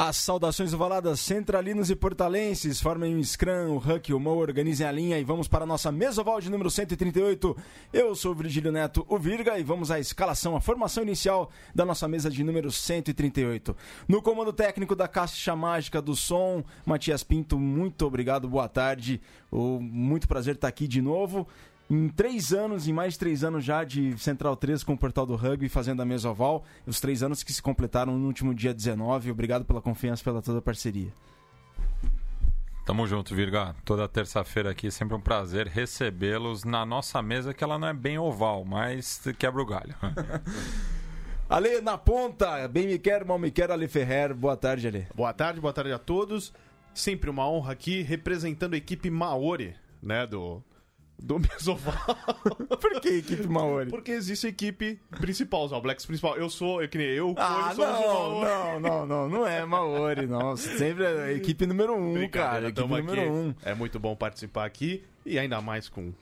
As saudações ovaladas centralinos e portalenses formem um scrum, o Huck, o Mo, organizem a linha e vamos para a nossa mesa oval de número 138. Eu sou o Virgílio Neto, o Virga, e vamos à escalação, a formação inicial da nossa mesa de número 138. No comando técnico da Caixa Mágica do Som, Matias Pinto, muito obrigado, boa tarde. Muito prazer estar aqui de novo em três anos, em mais de três anos já de Central 3 com o Portal do Rugby, fazendo a mesa oval. Os três anos que se completaram no último dia 19. Obrigado pela confiança, pela toda a parceria. Tamo junto, Virga. Toda terça-feira aqui, sempre um prazer recebê-los na nossa mesa, que ela não é bem oval, mas quebra o galho. Ale na ponta, bem me quer, mal me quer, Ale Ferrer. Boa tarde, Ale. Boa tarde, boa tarde a todos. Sempre uma honra aqui, representando a equipe Maori, né, do, do Mesoval. Por que equipe Maori? Porque existe a equipe principal, os All Blacks principal. Eu sou, eu que nem eu, ah, sou não, não, não, não, não é Maori, não. Sempre é a equipe número um, cara. Equipe número aqui. um. É muito bom participar aqui e ainda mais com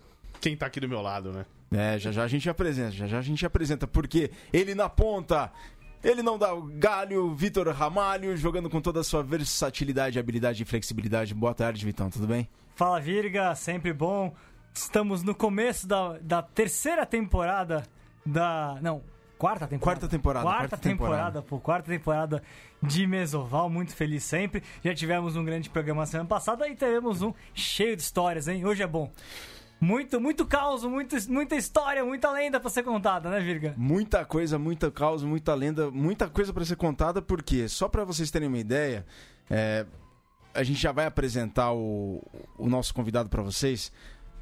quem tá aqui do meu lado, né? É, já já a gente apresenta, já já a gente apresenta, porque ele na ponta, ele não dá o galho, Vitor Ramalho, jogando com toda a sua versatilidade, habilidade e flexibilidade. Boa tarde, Vitão, tudo bem? Fala, Virga, sempre bom. Estamos no começo da, da terceira temporada da. Não, quarta temporada. Quarta temporada. Quarta, quarta temporada, temporada, pô. Quarta temporada de Mesoval. Muito feliz sempre. Já tivemos um grande programa semana passada e teremos um cheio de histórias, hein? Hoje é bom. Muito, muito caos, muito, muita história, muita lenda pra ser contada, né, Virga? Muita coisa, muita caos, muita lenda, muita coisa para ser contada, porque, só para vocês terem uma ideia, é, a gente já vai apresentar o, o nosso convidado para vocês.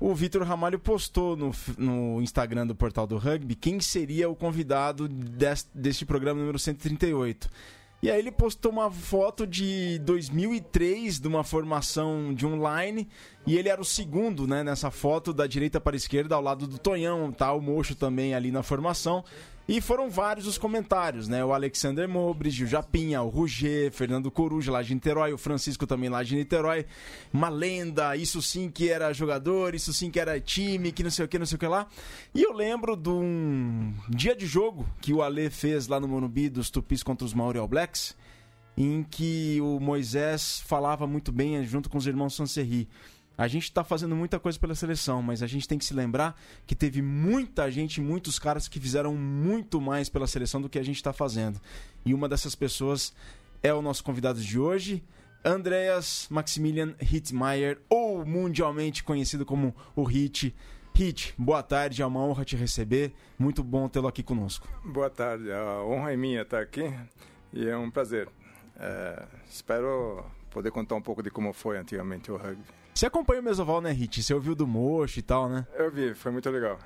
O Vitor Ramalho postou no, no Instagram do Portal do Rugby quem seria o convidado deste, programa número 138. E aí ele postou uma foto de 2003 de uma formação de online e ele era o segundo, né, nessa foto da direita para a esquerda ao lado do Tonhão, tá o Mocho também ali na formação. E foram vários os comentários, né? O Alexander Mobridge, o Japinha, o Ruger, Fernando Coruja lá de Niterói, o Francisco também lá de Niterói. Uma lenda, isso sim que era jogador, isso sim que era time, que não sei o que, não sei o que lá. E eu lembro de um dia de jogo que o Ale fez lá no Monubi dos Tupis contra os Maori All Blacks, em que o Moisés falava muito bem junto com os irmãos Sanserri. A gente está fazendo muita coisa pela seleção, mas a gente tem que se lembrar que teve muita gente, muitos caras que fizeram muito mais pela seleção do que a gente está fazendo. E uma dessas pessoas é o nosso convidado de hoje, Andreas Maximilian Hittmeier, ou mundialmente conhecido como o Hit. Hit, boa tarde, é uma honra te receber. Muito bom tê-lo aqui conosco. Boa tarde, a honra é minha estar aqui e é um prazer. É, espero poder contar um pouco de como foi antigamente o rugby. Você acompanha o Mesoval, né, Hit? Você ouviu do Mocho e tal, né? Eu vi, foi muito legal.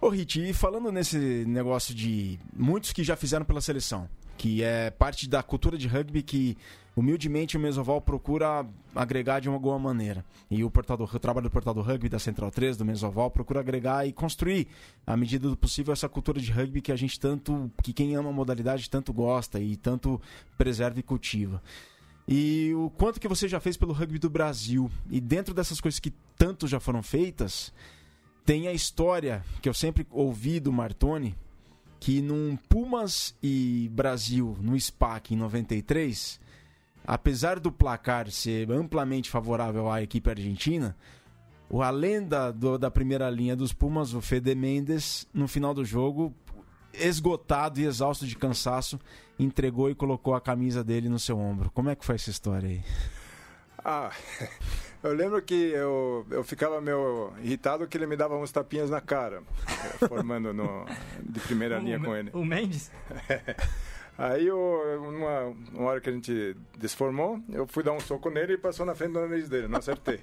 Ô, Hit, e falando nesse negócio de muitos que já fizeram pela seleção, que é parte da cultura de rugby que humildemente o Mesoval procura agregar de alguma maneira. E o, portal do, o trabalho do Portal do Rugby da Central 3, do Mesoval, procura agregar e construir, à medida do possível, essa cultura de rugby que a gente tanto, que quem ama a modalidade tanto gosta e tanto preserva e cultiva. E o quanto que você já fez pelo rugby do Brasil. E dentro dessas coisas que tanto já foram feitas, tem a história que eu sempre ouvi do Martoni, que num Pumas e Brasil no SPAC em 93, apesar do placar ser amplamente favorável à equipe argentina, a lenda do, da primeira linha dos Pumas, o Fede Mendes, no final do jogo, esgotado e exausto de cansaço, entregou e colocou a camisa dele no seu ombro. Como é que foi essa história aí? Ah, eu lembro que eu, eu ficava meio irritado que ele me dava uns tapinhas na cara, formando no, de primeira linha com ele. O Mendes? Aí, eu, uma, uma hora que a gente desformou, eu fui dar um soco nele e passou na frente do nariz dele, não acertei.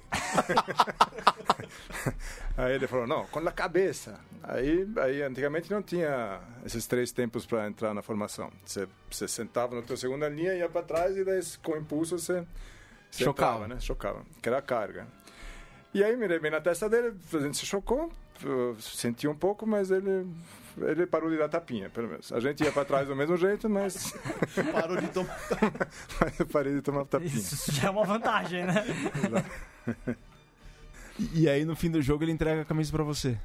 aí ele falou, não, com a cabeça. Aí, aí antigamente não tinha esses três tempos para entrar na formação. Você, você sentava na tua segunda linha, ia para trás e daí com impulso você, você Chocava. entrava, né? Chocava, que era a carga. E aí mirei bem na testa dele, a gente se chocou, eu senti um pouco, mas ele ele parou de dar tapinha, pelo menos. A gente ia para trás do mesmo jeito, mas Parou de tomar. mas eu parei de tomar tapinha. Isso já é uma vantagem, né? E aí no fim do jogo ele entrega a camisa para você.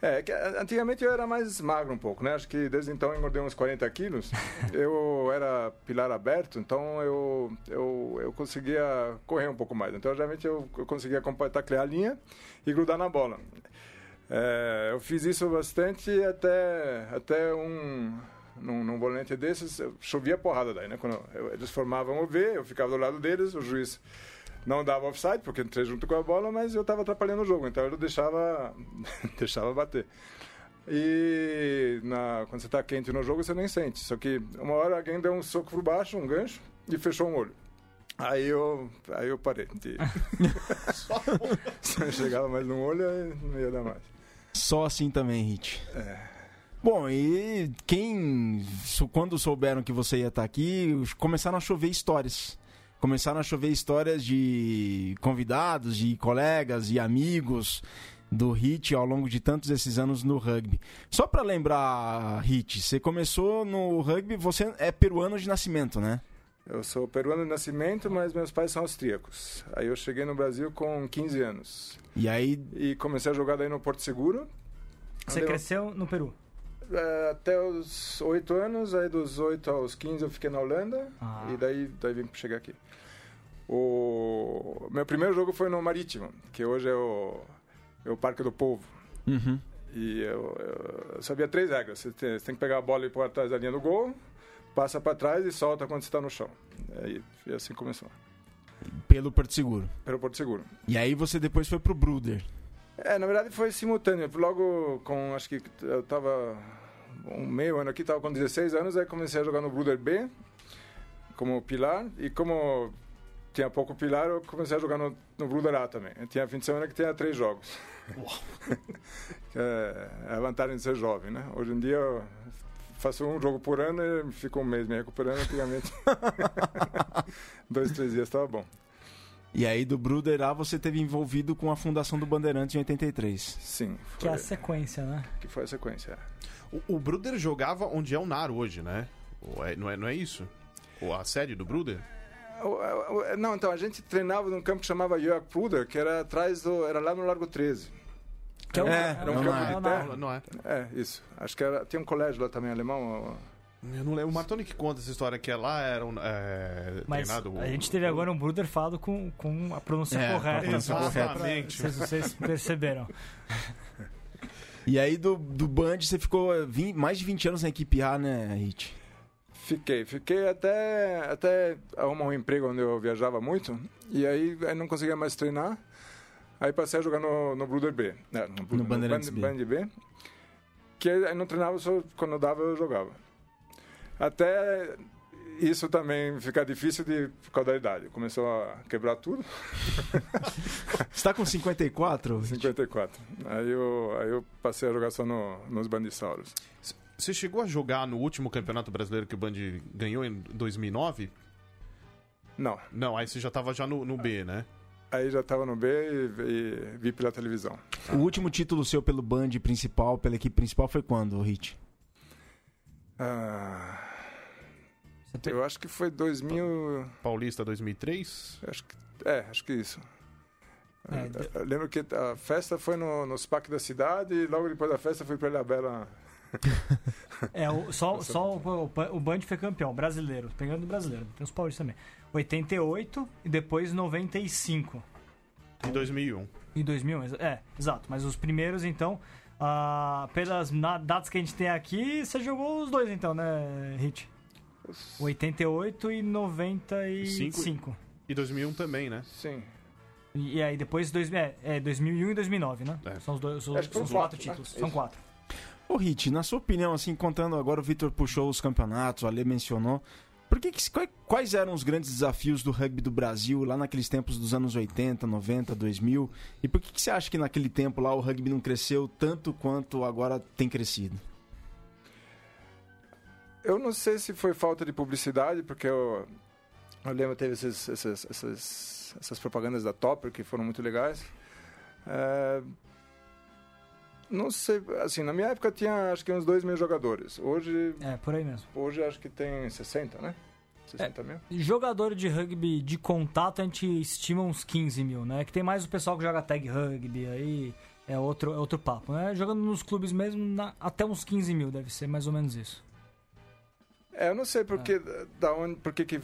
É, que antigamente eu era mais magro um pouco, né? Acho que desde então eu engordei uns 40 quilos. Eu era pilar aberto, então eu, eu, eu conseguia correr um pouco mais. Então, geralmente, eu, eu conseguia taclear a linha e grudar na bola. É, eu fiz isso bastante até, até um... Num, num volante desses, chovia porrada daí, né? Quando eu- eles formavam o V, eu ficava do lado deles, o juiz não dava offside, porque entrei junto com a bola, mas eu estava atrapalhando o jogo, então eu deixava, deixava bater. E na, quando você está quente no jogo, você nem sente. Só que uma hora alguém deu um soco por baixo, um gancho, e fechou um olho. Aí eu, aí eu parei. De... Se eu chegava mais num olho, aí não ia dar mais. Só assim também, Hit. Bom, e quem, quando souberam que você ia estar aqui, começaram a chover histórias. Começaram a chover histórias de convidados, de colegas e amigos do Hit ao longo de tantos esses anos no rugby. Só pra lembrar, Hit, você começou no rugby, você é peruano de nascimento, né? Eu sou peruano de nascimento, mas meus pais são austríacos. Aí eu cheguei no Brasil com 15 anos. E aí, E comecei a jogar daí no Porto Seguro. Você eu- cresceu no Peru. É, até os 8 anos, aí dos 8 aos 15 eu fiquei na Holanda Ah. e daí, daí vim chegar aqui. O meu primeiro jogo foi no Marítimo, que hoje é o, é o Parque do Povo. uhum. E eu, eu sabia três regras. Você tem, você tem que pegar a bola e pôr atrás da linha do gol, passa para trás e solta quando você está no chão. Aí, e assim começou. pelo Porto Seguro. Pelo Porto Seguro. E aí você depois foi pro Bruder. É, na verdade foi simultâneo. Logo com, acho que eu tava um meio ano aqui, tava com 16 anos, aí comecei a jogar no Bruder B como pilar e como tinha pouco pilar, eu comecei a jogar no, no Bruder A também. Eu tinha fim de semana que tinha três jogos. é, é a vantagem de ser jovem, né? Hoje em dia eu faço um jogo por ano e fico um mês me recuperando. Antigamente, dois, três dias estava bom. E aí do Bruder A você teve envolvido com a fundação do Bandeirantes em 83. Sim, Que é foi, a sequência, né? que foi a sequência. é. O, o Bruder jogava onde é o NAR hoje, né? Ou é- não, é, não é isso? Ou a sede do Bruder? O- o- Não, então, a gente treinava num campo que chamava Jörg que era atrás do. Era lá no Largo 13. Que é, É, é, era um campo é de terra. Não é. É, isso. Acho que era. Tinha um colégio lá também alemão. Eu não lembro. O Martoni que conta essa história que é lá era um, é, Mas treinado. a gente teve agora um Bruder falado com, com a pronúncia É, correta. a pronúncia correta. Vocês, vocês perceberam. E aí do, do Band você ficou eh, vin- mais de 20 anos na equipe A, né, Hit? Fiquei. Fiquei até, até arrumar um emprego onde eu viajava muito. E aí, aí não conseguia mais treinar. Aí passei a jogar no, no Bruder B. É, no, Bruder- Bandeirantes Band, B. Band B. Que aí não treinava, só quando eu dava eu jogava. Até isso também ficar difícil de, por causa da idade. Começou a quebrar tudo. Você tá com 54? 54. Aí eu, aí eu passei a jogar só no, nos Bandissauros. Você chegou a jogar no último campeonato brasileiro que o Band ganhou em 2009? Não. Não, aí você já tava já no, no B, né? Aí já estava no B e, e vi pela televisão. O último título seu pelo Band principal, pela equipe principal, foi quando, Hit? Ah, Eu acho que foi 2000. Paulista 2003? Acho que, é, acho que isso. É, Eu- de- eu lembro que a festa foi no, nos parques da cidade e logo depois da festa fui para Ilha Bela. É, o, só, só o, o, o Band foi campeão, brasileiro. Pegando o brasileiro, tem os paulistas também. 88 e depois 95. Em 2001. Em 2000, exa- é, exato. Mas os primeiros, então, ah, pelas na- datas que a gente tem aqui, você jogou os dois, então, né, Hit? 88 e 95. E 2001 também, né? Sim. E, e aí depois dois, é, é 2001 e 2009, né? É. São os, dois, que foram os quatro né? títulos. São Isso. quatro. Ô, Hit, na sua opinião, assim, contando agora, o Vitor puxou os campeonatos, o Ale mencionou. Por que que- quai- quais eram os grandes desafios do rugby do Brasil lá naqueles tempos dos anos 80, 90, 2000? E por que, que você acha que naquele tempo lá o rugby não cresceu tanto quanto agora tem crescido? Eu não sei se foi falta de publicidade, porque eu, eu lembro que teve esses, esses, essas, essas propagandas da Topper que foram muito legais. É, não sei, assim, na minha época tinha acho que uns 2 mil jogadores. Hoje, É, por aí mesmo. hoje acho que tem 60, né? 60 mil? Jogador de rugby de contato, a gente estima uns 15 mil, né? Que tem mais o pessoal que joga tag rugby aí. é outro, é outro papo, né? Jogando nos clubes mesmo, na- até uns 15 mil deve ser mais ou menos isso. É, eu não sei porque, da onde, por que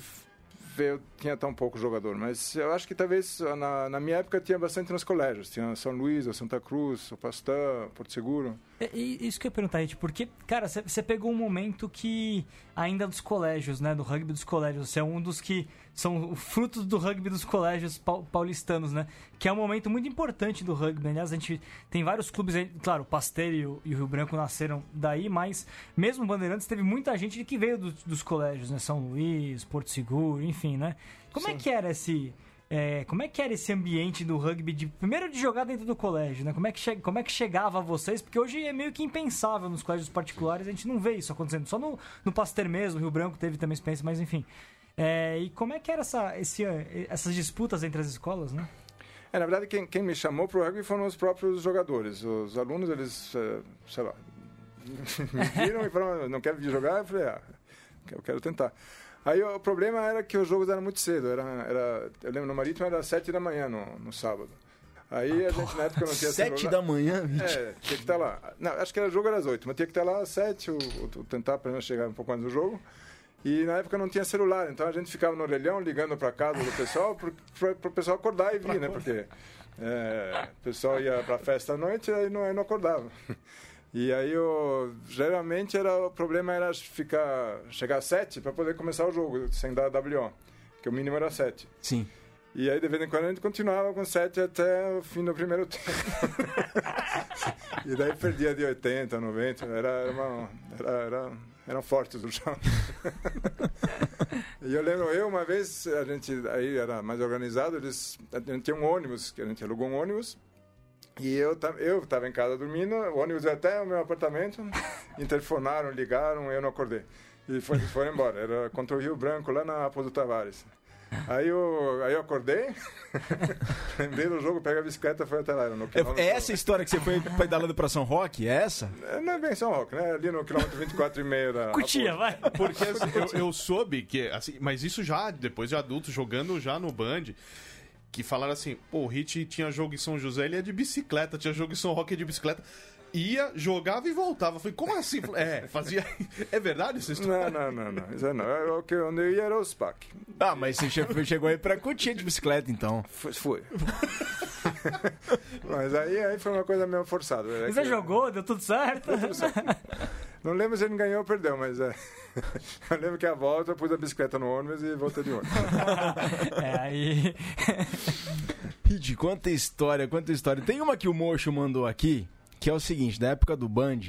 veio, tinha tão pouco jogador, mas eu acho que talvez na, na minha época tinha bastante nos colégios. Tinha São Luís, Santa Cruz, o Pasteur, Porto Seguro. É, e isso que eu ia perguntar, Rit, porque, cara, você pegou um momento que ainda dos colégios, né, do rugby dos colégios, você é um dos que são frutos do rugby dos colégios pau- paulistanos, né, que é um momento muito importante do rugby, aliás, a gente tem vários clubes, aí, claro, o Pasteur e o, Rio Branco nasceram daí, mas mesmo o Bandeirantes teve muita gente que veio do- dos colégios, né, São Luís, Porto Seguro, enfim, né, como é que era esse... é, como é que era esse ambiente do rugby de primeiro de jogar dentro do colégio, né? Como é que che- como é que chegava a vocês? Porque hoje é meio que impensável nos colégios particulares, a gente não vê isso acontecendo. Só no, no Pasteur mesmo, Rio Branco teve também experiência, mas enfim. É, e como é que era essa, esse, essas disputas entre as escolas, né? É, na verdade, quem, quem me chamou para o rugby foram os próprios jogadores. Os alunos, eles, eh, sei lá, me viram e falaram, não quer vir jogar? Eu falei, ah, eu quero tentar. Aí o problema era que os jogos eram muito cedo. Era, era, eu lembro, no Marítimo era sete da manhã no, no sábado. Aí a gente na época não tinha Sete da manhã? É, tinha que estar lá. Não, acho que era jogo era às oito, mas tinha que estar lá às sete, o, o, o tentar pelo menos chegar um pouco antes do jogo. E na época não tinha celular, então a gente ficava no orelhão ligando para casa do pessoal para o pessoal acordar e vir, né? Porque é, o pessoal ia para festa à noite e aí não, aí não acordava. E aí o, geralmente era, o problema era ficar chegar às sete para poder começar o jogo sem dar WO, que o mínimo era sete. Sim. E aí, de vez em quando, a gente continuava com 7 até o fim do primeiro tempo. e daí perdia de 80, 90. Era, era uma, era, era, eram fortes o chão. e eu lembro, eu uma vez, a gente aí era mais organizado, eles, a gente tinha um ônibus, que a gente alugou um ônibus. E eu eu estava em casa dormindo, o ônibus ia até o meu apartamento, interfonaram, ligaram, eu não acordei. E foi, foram embora. Era contra o Rio Branco, lá na Raposo Tavares. Aí eu, aí eu acordei, lembrei do jogo, peguei a bicicleta e fui até lá. No É, quilômetro- é essa a história que você foi pedalando pra São Roque? É essa? É, Não é bem São Roque, né? Ali no quilômetro 24 e meio da... Cutia, vai! Porque assim, eu, eu soube que, assim, mas isso já depois de adulto, jogando já no Band, que falaram assim, pô, o Hit tinha jogo em São José, ele é de bicicleta, tinha jogo em São Roque é de bicicleta. Ia, jogava e voltava. Eu falei, como assim? É, fazia. É verdade essa história? Não, não, não, não. Isso não. Eu- o que- Onde eu ia era o SPAC. Ah, mas você che- chegou aí pra Cutia de bicicleta, então. Fui. fui. Mas aí, aí foi uma coisa meio forçada. É Você que- jogou, deu tudo certo? Não lembro se ele ganhou ou perdeu, mas é. Eu lembro que a volta eu pus a bicicleta no ônibus e voltei de ônibus. é, aí. Rit, quanta história, quanta história. Tem uma que o Mocho mandou aqui, que é o seguinte, da época do Band,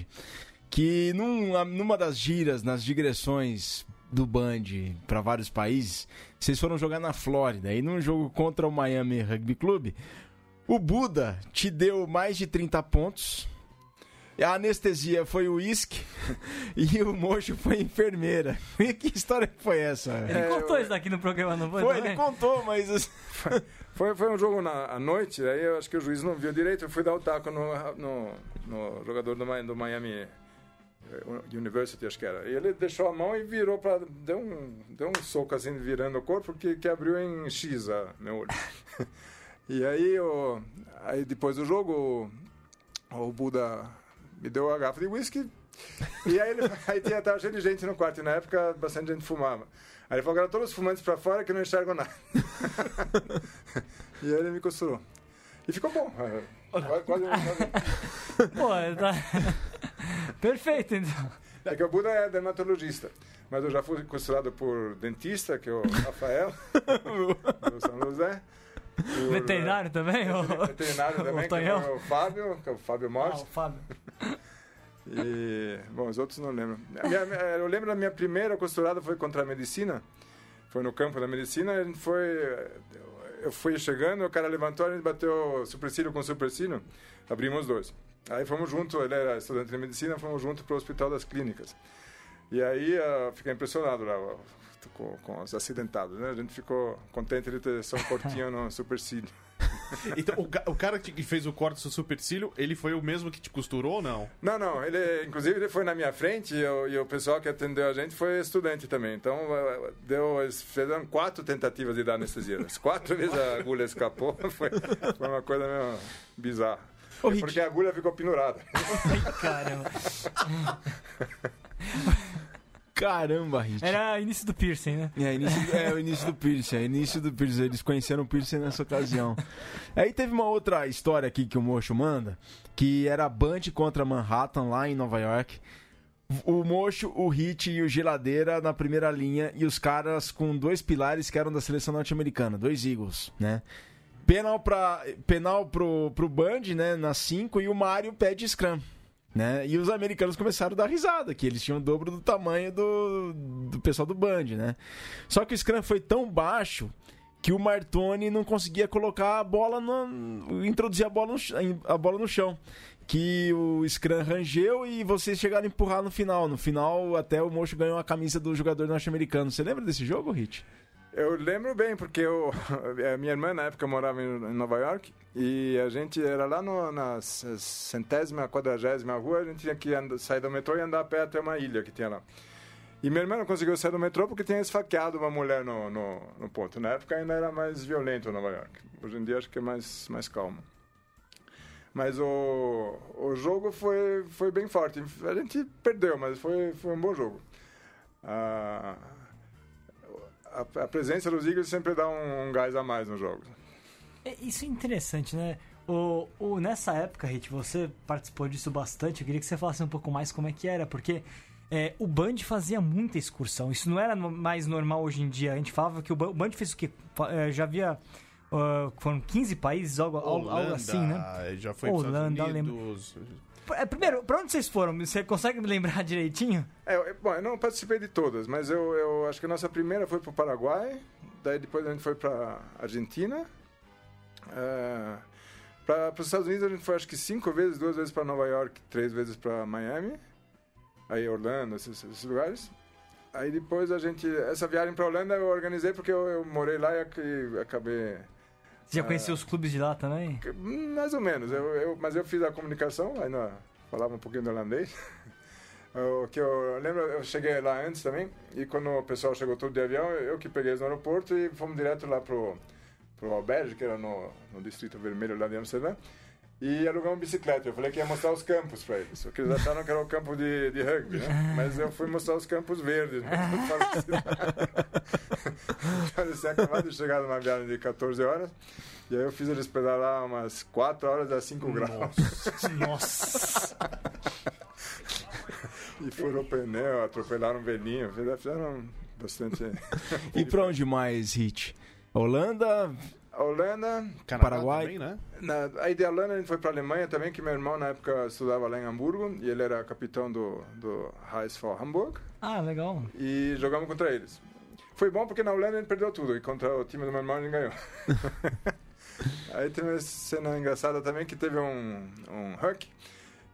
que num- numa das giras, nas digressões do Band para vários países, vocês foram jogar na Flórida. E num jogo contra o Miami Rugby Club, o Buda te deu mais de 30 pontos. A anestesia foi o uísque e o mocho foi enfermeira. E que história que foi essa? Ele É, contou eu- isso daqui no programa, não foi? Foi, também? ele contou, mas. assim, Foi, foi um jogo na, à noite, aí eu acho que o juiz não viu direito. Eu fui dar o taco no, no, no jogador do, do Miami eh, University, acho que era. E ele deixou a mão e virou para. Deu um, deu um soco assim, virando o corpo, que, que abriu em X a meu olho. e aí, o, aí depois do jogo, o, o Buda me deu a garrafa de whisky. E aí, ele, aí tinha, tava cheio de gente no quarto, e na época bastante gente fumava. Aí ele falou, agora todos os fumantes para fora que não enxergo nada. e aí ele me costurou. E ficou bom. Quase- quase- quase- Pô, tá... Perfeito, então. É que o Buda é dermatologista. Mas eu já fui costurado por dentista, que é o Rafael, do São José. Por, Veterinário também? Veterinário também, O que é o Fábio, que é o Fábio Ah, Morte. o Fábio. E, bom, os outros não lembro. Minha- eu lembro da minha primeira costurada foi contra a medicina. Foi no campo da medicina. A gente foi. Eu fui chegando, o cara levantou, a gente bateu supercílio com supercílio. Abrimos os dois. Aí fomos juntos, ele era estudante de medicina, fomos juntos para o Hospital das Clínicas. E aí eu fiquei impressionado lá ó, com, com os acidentados, né? A gente ficou contente de ter só um cortinho no supercílio. Então, o, o cara que fez o corte do supercílio, ele foi o mesmo que te costurou ou não? Não, não, ele, inclusive ele foi na minha frente e, o- e o pessoal que atendeu a gente foi estudante também. Então, deu, eles fizeram quatro tentativas de dar anestesia. As quatro vezes a agulha escapou, foi, foi uma coisa meio bizarra. Ô, É porque a agulha ficou pendurada. Ai, caramba. caramba, Hit. Era início do piercing, né? É, início, é o início do Pierce, é início do Pierce. Eles conheceram o Pierce nessa ocasião. Aí teve uma outra história aqui que o Mocho manda, que era Band contra Manhattan, lá em Nova York. O Mocho, o Hit e o Geladeira na primeira linha e os caras com dois pilares que eram da seleção norte-americana, dois Eagles, né? Penal, pra, penal pro, pro Band, né, na 5 e o Mário pede scrum. Né? E os americanos começaram a dar risada, que eles tinham o dobro do tamanho do, do pessoal do Band, né? Só que o scrum foi tão baixo que o Martoni não conseguia colocar a bola no, introduzir a bola no, a bola no chão. Que o Scrum rangeu e vocês chegaram a empurrar no final. No final, até o Mocho ganhou a camisa do jogador norte-americano. Você lembra desse jogo, Hit? Eu lembro bem, porque eu, a minha irmã na época morava em Nova York e a gente era lá no, na centésima, quadragésima rua, a gente tinha que andar, sair do metrô e andar a pé até uma ilha que tinha lá. E minha irmã não conseguiu sair do metrô porque tinha esfaqueado uma mulher no, no, no ponto. Na época ainda era mais violento Nova York. Hoje em dia acho que é mais, mais calmo. Mas o, o jogo foi, foi bem forte. A gente perdeu, mas foi, foi um bom jogo. Ah, a, a presença dos Eagles sempre dá um, um gás a mais no jogo. É, Isso é interessante, né? O, o, nessa época, Hit, você participou disso bastante. Eu queria que você falasse um pouco mais como é que era, porque é, o Band fazia muita excursão. Isso não era mais normal hoje em dia. A gente falava que o o Band fez o quê? É, já havia. ah, foram 15 países, algo, algo, algo assim, né? Já foi Holanda, Estados Unidos. É, Primeiro, pra onde vocês foram? Você consegue me lembrar direitinho? É, eu- bom, eu não participei de todas, mas eu, eu acho que a nossa primeira foi para o Paraguai, daí depois a gente foi para Argentina. É, para os Estados Unidos a gente foi acho que cinco vezes, duas vezes para Nova York, três vezes para Miami, aí Orlando, esses, esses lugares. Aí depois a gente, essa viagem para Orlando eu organizei porque eu, eu morei lá e ac- acabei Você já conheceu os clubes de lá também? Mais ou menos, eu, eu- mas eu fiz a comunicação, ainda falava um pouquinho do holandês. O que eu lembro, eu cheguei lá antes também, e quando o pessoal chegou todo de avião, eu que peguei eles no aeroporto e fomos direto lá pro, pro Alberge, que era no, no Distrito Vermelho lá de Amsterdã, e alugamos uma bicicleta. Eu falei que ia mostrar os campos para eles, porque eles acharam que era o campo de, de rugby, né? Mas eu fui mostrar os campos verdes. né? tinham acabado de chegar numa viagem de 14 horas, e aí eu fiz eles pedalar umas 4 horas a 5 graus. Nossa! E furou o pneu, atropelaram um velhinho, fizeram- bastante. E pra onde mais, Hit? Holanda, A Holanda, Canadá Paraguai. também, né? na, aí de Holanda a gente foi para a Alemanha também, que meu irmão na época estudava lá em Hamburgo, e ele era capitão do, do HSV Hamburg, Ah, legal. e jogamos contra eles. Foi bom porque na Holanda a gente perdeu tudo, e contra o time do meu irmão a gente ganhou. aí tem uma cena engraçada também, que teve um, um huck,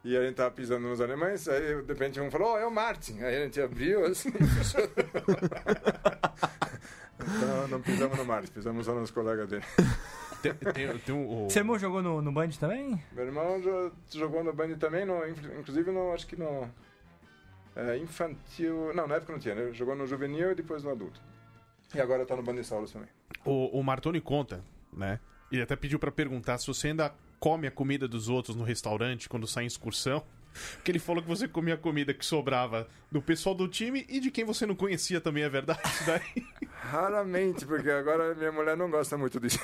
e a gente tava pisando nos alemães, aí de repente um falou, oh, é o Martin. Aí a gente abriu assim e. Então não pisamos no Martin, pisamos só nos colegas dele. Tem, tem, tem um, o- Seu irmão jogou no, no Band também? Meu irmão jo- jogou no Band também, no, inclusive no, acho que no é, infantil. Não, na época não tinha, né? Jogou no juvenil e depois no adulto. E agora tá no Band de Saulos também. O, o Martoni conta, né? Ele até pediu pra perguntar se você ainda come a comida dos outros no restaurante quando sai em excursão. Porque ele falou que você comia comida que sobrava do pessoal do time e de quem você não conhecia também, é verdade? Isso daí? Raramente, porque agora minha mulher não gosta muito disso.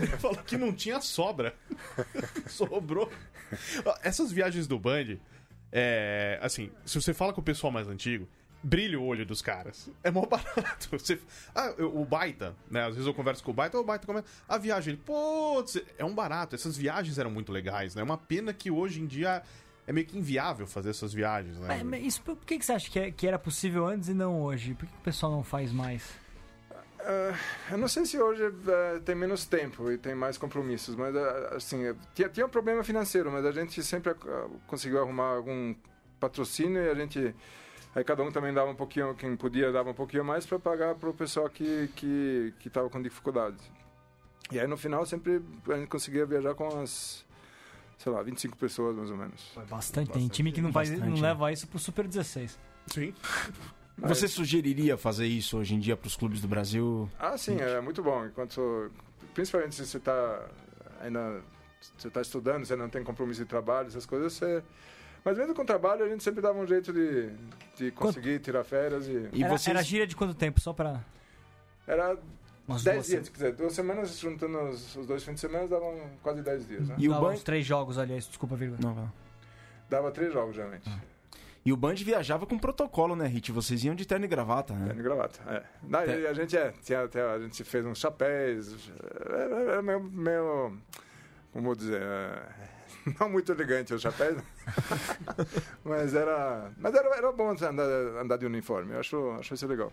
Ele falou que não tinha sobra. Sobrou. Essas viagens do Band, é, assim, se você fala com o pessoal mais antigo, brilha o olho dos caras. É mó barato. Você, ah, eu- o Baita, né? Às vezes eu converso com o Baita, o Baita comenta. A viagem, ele, pô, é um barato. Essas viagens eram muito legais, né? É uma pena que hoje em dia é meio que inviável fazer essas viagens, né? Mas, mas isso, por que, que você acha que, é- que era possível antes e não hoje? Por que, que o pessoal não faz mais? Ah, eu não sei se hoje eh, tem menos tempo e tem mais compromissos, mas ah, assim, tinha, tinha um problema financeiro, mas a gente sempre conseguiu arrumar algum patrocínio e a gente aí cada um também dava um pouquinho, quem podia dava um pouquinho mais para pagar para o pessoal que que que estava com dificuldades. E aí no final sempre a gente conseguia viajar com as sei lá, 25 pessoas mais ou menos. Bastante. Tem time que não, vai, Bastante, não né? leva isso pro Super 16. Sim. você sugeriria fazer isso hoje em dia pros clubes do Brasil? Ah, sim, é muito bom. Enquanto, principalmente se você está ainda você está estudando, você não tem compromisso de trabalho, essas coisas, você... Mas mesmo com trabalho, a gente sempre dava um jeito de, de conseguir tirar férias e... E era, vocês... era gíria de quanto tempo? Só pra. Era Umas 10 duas dias, se quiser. Duas semanas, juntando os, os dois fins de semana, davam quase 10 dias, né? E o Band... três jogos, aliás, desculpa, vírgula. Não, lá. Dava três jogos, geralmente. E o Band viajava com protocolo, né, Hit? Vocês iam de terno e gravata, É, né? de gravata, é. Não, É. e a gente é, tinha, até a gente fez uns chapéus, era, era meio, meio, como vou dizer, é, não muito elegante os chapéus, mas era, mas era, era bom andar, andar de uniforme, eu acho, acho isso legal.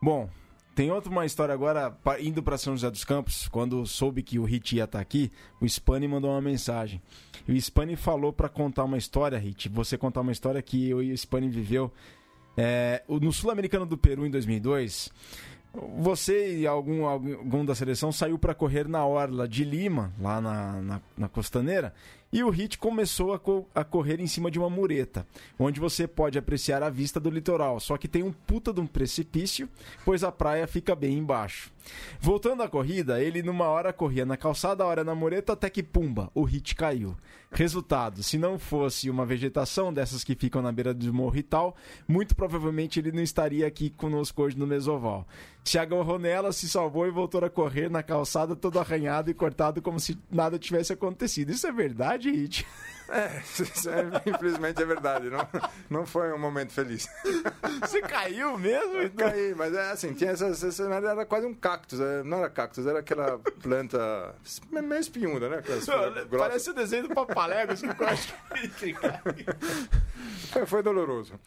Bom, tem outra uma história agora, indo para São José dos Campos, quando soube que o Hit ia estar aqui, o Spani mandou uma mensagem. E o Spani falou para contar uma história, Hit, você contar uma história que eu e o Spani viveu é, o- no Sul-Americano do Peru em 2002. Você e algum, algum da seleção saiu para correr na orla de Lima, lá na, na, na costaneira, e o Hit começou a, co- a correr em cima de uma mureta, onde você pode apreciar a vista do litoral, só que tem um puta de um precipício, pois a praia fica bem embaixo. Voltando à corrida, ele numa hora corria na calçada, hora na mureta, até que pumba, o Hit caiu. Resultado, se não fosse uma vegetação dessas que ficam na beira do morro e tal, muito provavelmente ele não estaria aqui conosco hoje no Mesoval. Se agarrou nela, se salvou e voltou a correr na calçada todo arranhado e cortado como se nada tivesse acontecido. Isso é verdade, Hit? É, isso é, infelizmente é verdade, não, não foi um momento feliz. Você caiu mesmo? Eu caí, mas é assim, tinha essas, essas era quase um cactus, é, não era cactus, era aquela planta meio espinhuda, né? Parece o desenho do Papaléguas que eu acho que Foi, foi doloroso.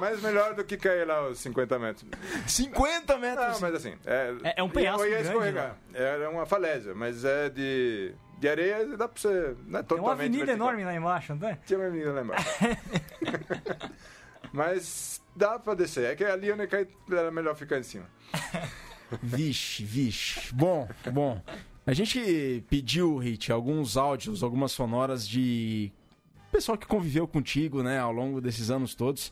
mas melhor do que cair lá os 50 metros. 50 metros. Não, mas assim. É, É- é um penhasco eu ia grande, escorregar. Era uma falésia, mas é de, de areia dá pra você. Não é Tem totalmente uma avenida vertical. enorme lá embaixo, não é? Tinha uma avenida lá embaixo. mas dá pra descer. É que ali onde caí era melhor ficar em cima. Vixe, vixe. Bom, bom. A gente pediu, Hit, alguns áudios, algumas sonoras de pessoal que conviveu contigo, né, ao longo desses anos todos.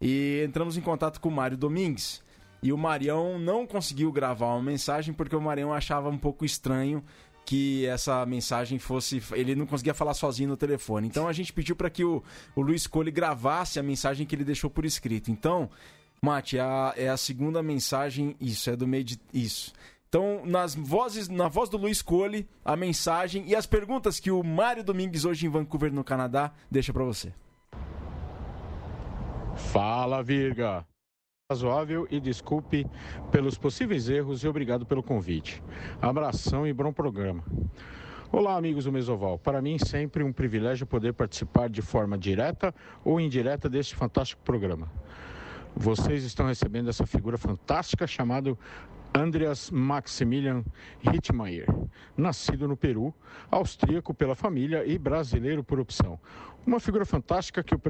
E entramos em contato com o Mário Domingues. E o Marião não conseguiu gravar uma mensagem porque o Marião achava um pouco estranho que essa mensagem fosse. Ele não conseguia falar sozinho no telefone. Então a gente pediu para que o, o Luiz Cole gravasse a mensagem que ele deixou por escrito. Então, Mate, é a, é a segunda mensagem. Isso, é do meio de. Isso. Então, nas vozes, na voz do Luiz Cole, a mensagem e as perguntas que o Mário Domingues, hoje em Vancouver, no Canadá, deixa para você. Fala, Virga! Razoável e desculpe pelos possíveis erros e obrigado pelo convite. Abração e bom programa. Olá, amigos do Mesoval. Para mim, sempre um privilégio poder participar de forma direta ou indireta deste fantástico programa. Vocês estão recebendo essa figura fantástica chamada Andreas Maximilian Hittmeier, nascido no Peru, austríaco pela família e brasileiro por opção. Uma figura fantástica que eu,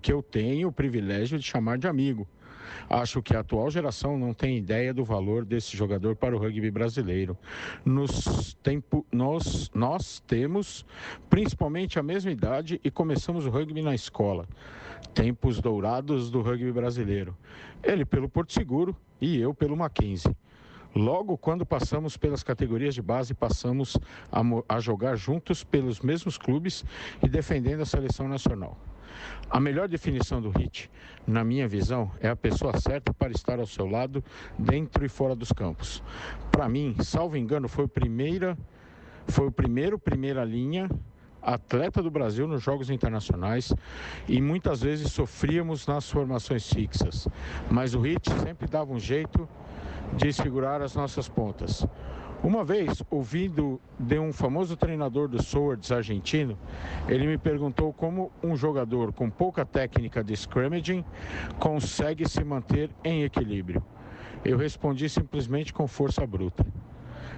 que eu tenho o privilégio de chamar de amigo. Acho que a atual geração não tem ideia do valor desse jogador para o rugby brasileiro. Nos tempo, nós, nós temos principalmente a mesma idade e começamos o rugby na escola. Tempos dourados do rugby brasileiro. Ele pelo Porto Seguro e eu pelo Mackenzie. Logo, quando passamos pelas categorias de base, passamos a, a jogar juntos pelos mesmos clubes e defendendo a seleção nacional. A melhor definição do hit, na minha visão, é a pessoa certa para estar ao seu lado, dentro e fora dos campos. Para mim, salvo engano, foi primeira, foi o primeiro primeira linha atleta do Brasil nos jogos internacionais e muitas vezes sofríamos nas formações fixas, mas o hit sempre dava um jeito de segurar as nossas pontas. Uma vez, ouvindo de um famoso treinador do Swords argentino, ele me perguntou como um jogador com pouca técnica de scrimmaging consegue se manter em equilíbrio. Eu respondi simplesmente com força bruta.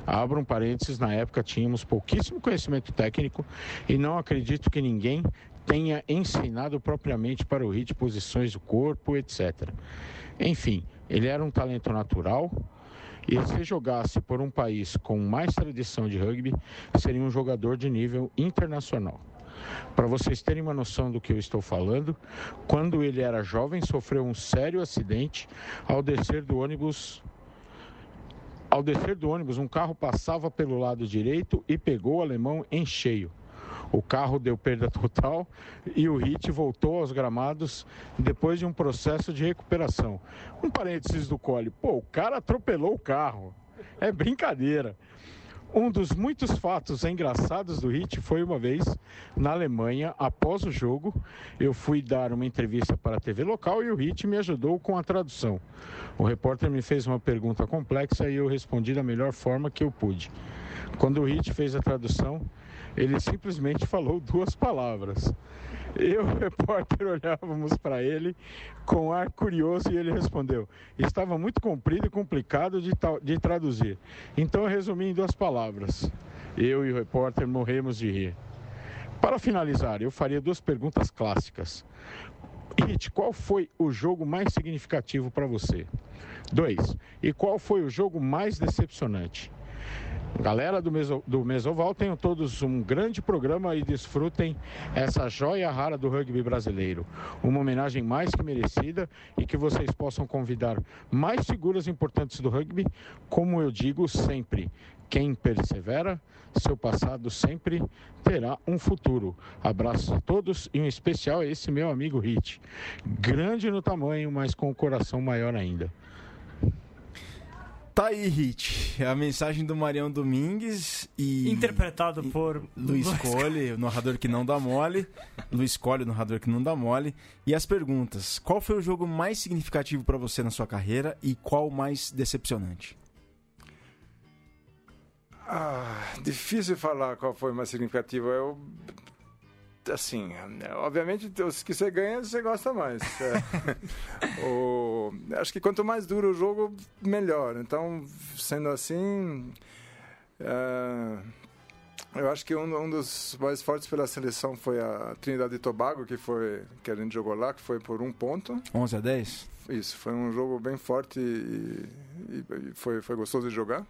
Abro um parênteses, na época tínhamos pouquíssimo conhecimento técnico e não acredito que ninguém tenha ensinado propriamente para o hit posições do corpo, etc. Enfim, ele era um talento natural e se jogasse por um país com mais tradição de rugby, seria um jogador de nível internacional. Para vocês terem uma noção do que eu estou falando, quando ele era jovem, sofreu um sério acidente ao descer do ônibus Ao descer do ônibus, um carro passava pelo lado direito e pegou o alemão em cheio. O carro deu perda total e o Hit voltou aos gramados depois de um processo de recuperação. Um parênteses do Cole. Pô, o cara atropelou o carro. É brincadeira. Um dos muitos fatos engraçados do Hit foi uma vez na Alemanha, após o jogo, eu fui dar uma entrevista para a TV local e o Hit me ajudou com a tradução. O repórter me fez uma pergunta complexa e eu respondi da melhor forma que eu pude. Quando o Hit fez a tradução, ele simplesmente falou duas palavras. Eu e o repórter olhávamos para ele com ar curioso e ele respondeu: Estava muito comprido e complicado de, de traduzir. Então eu resumi em duas palavras. Eu e o repórter morremos de rir. Para finalizar, eu faria duas perguntas clássicas. Hit, qual foi o jogo mais significativo para você? Dois, e qual foi o jogo mais decepcionante? Galera do, Meso, do Mesoval, tenham todos um grande programa e desfrutem essa joia rara do rugby brasileiro. Uma homenagem mais que merecida e que vocês possam convidar mais figuras importantes do rugby, como eu digo sempre. Quem persevera, seu passado sempre terá um futuro. Abraços a todos e um especial a esse meu amigo Hit. Grande no tamanho, mas com o coração maior ainda. Tá aí, Hit. A mensagem do Marião Domingues e. Interpretado por. Luiz Cole, o narrador que não dá mole. Luiz Cole, o narrador que não dá mole. E as perguntas: Qual foi o jogo mais significativo para você na sua carreira e qual mais decepcionante? Ah, difícil falar qual foi mais significativo. Eu assim, obviamente os que você ganha você gosta mais. É. o, acho que quanto mais duro o jogo, melhor. Então, sendo assim, é, eu acho que um, um, dos mais fortes pela seleção foi a Trinidade e Tobago, que foi que a gente jogou lá, que foi por um ponto. 11 a 10? Isso, foi um jogo bem forte e, e, e foi, foi gostoso de jogar.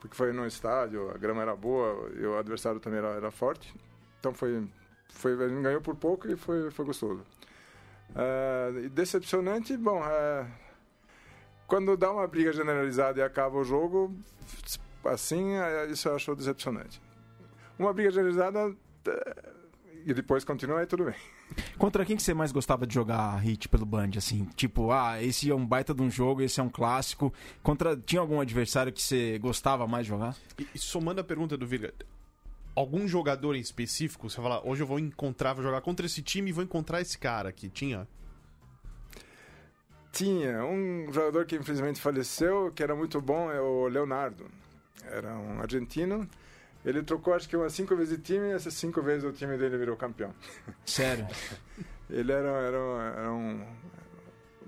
Porque foi no estádio, a grama era boa e o adversário também era, era forte. Então foi foi, a gente ganhou por pouco e foi, foi gostoso. Uh, decepcionante, bom, uh, quando dá uma briga generalizada e acaba o jogo, assim, uh, isso eu acho decepcionante. Uma briga generalizada e depois continua e tudo bem. Contra quem que você mais gostava de jogar hit pelo Band, assim? Tipo, ah, esse é um baita de um jogo, esse é um clássico. Contra tinha algum adversário que você gostava mais de jogar? E, e somando a pergunta do Virga, algum jogador em específico? Você fala, hoje eu vou encontrar, vou jogar contra esse time e vou encontrar esse cara aqui. Tinha? Tinha. Um jogador que infelizmente faleceu, que era muito bom, é o Leonardo. Era um argentino. Ele trocou acho que umas cinco vezes de time e essas cinco vezes o time dele virou campeão. Sério? ele era, era, era um.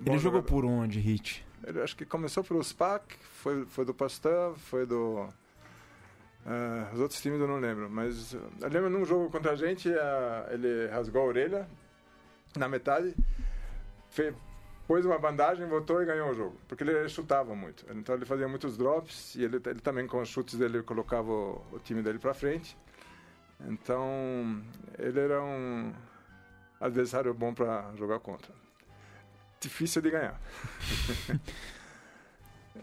Ele jogou por onde, Hit? Ele acho que começou pelo SPAC, foi, foi do Pasteur, foi do Uh, os outros times eu não lembro, mas eu lembro num jogo contra a gente, uh, ele rasgou a orelha na metade, fez, pôs uma bandagem, voltou e ganhou o jogo. Porque ele chutava muito. Então ele fazia muitos drops e ele, ele também com os chutes dele colocava o, o time dele para frente. Então ele era um adversário bom para jogar contra. Difícil de ganhar.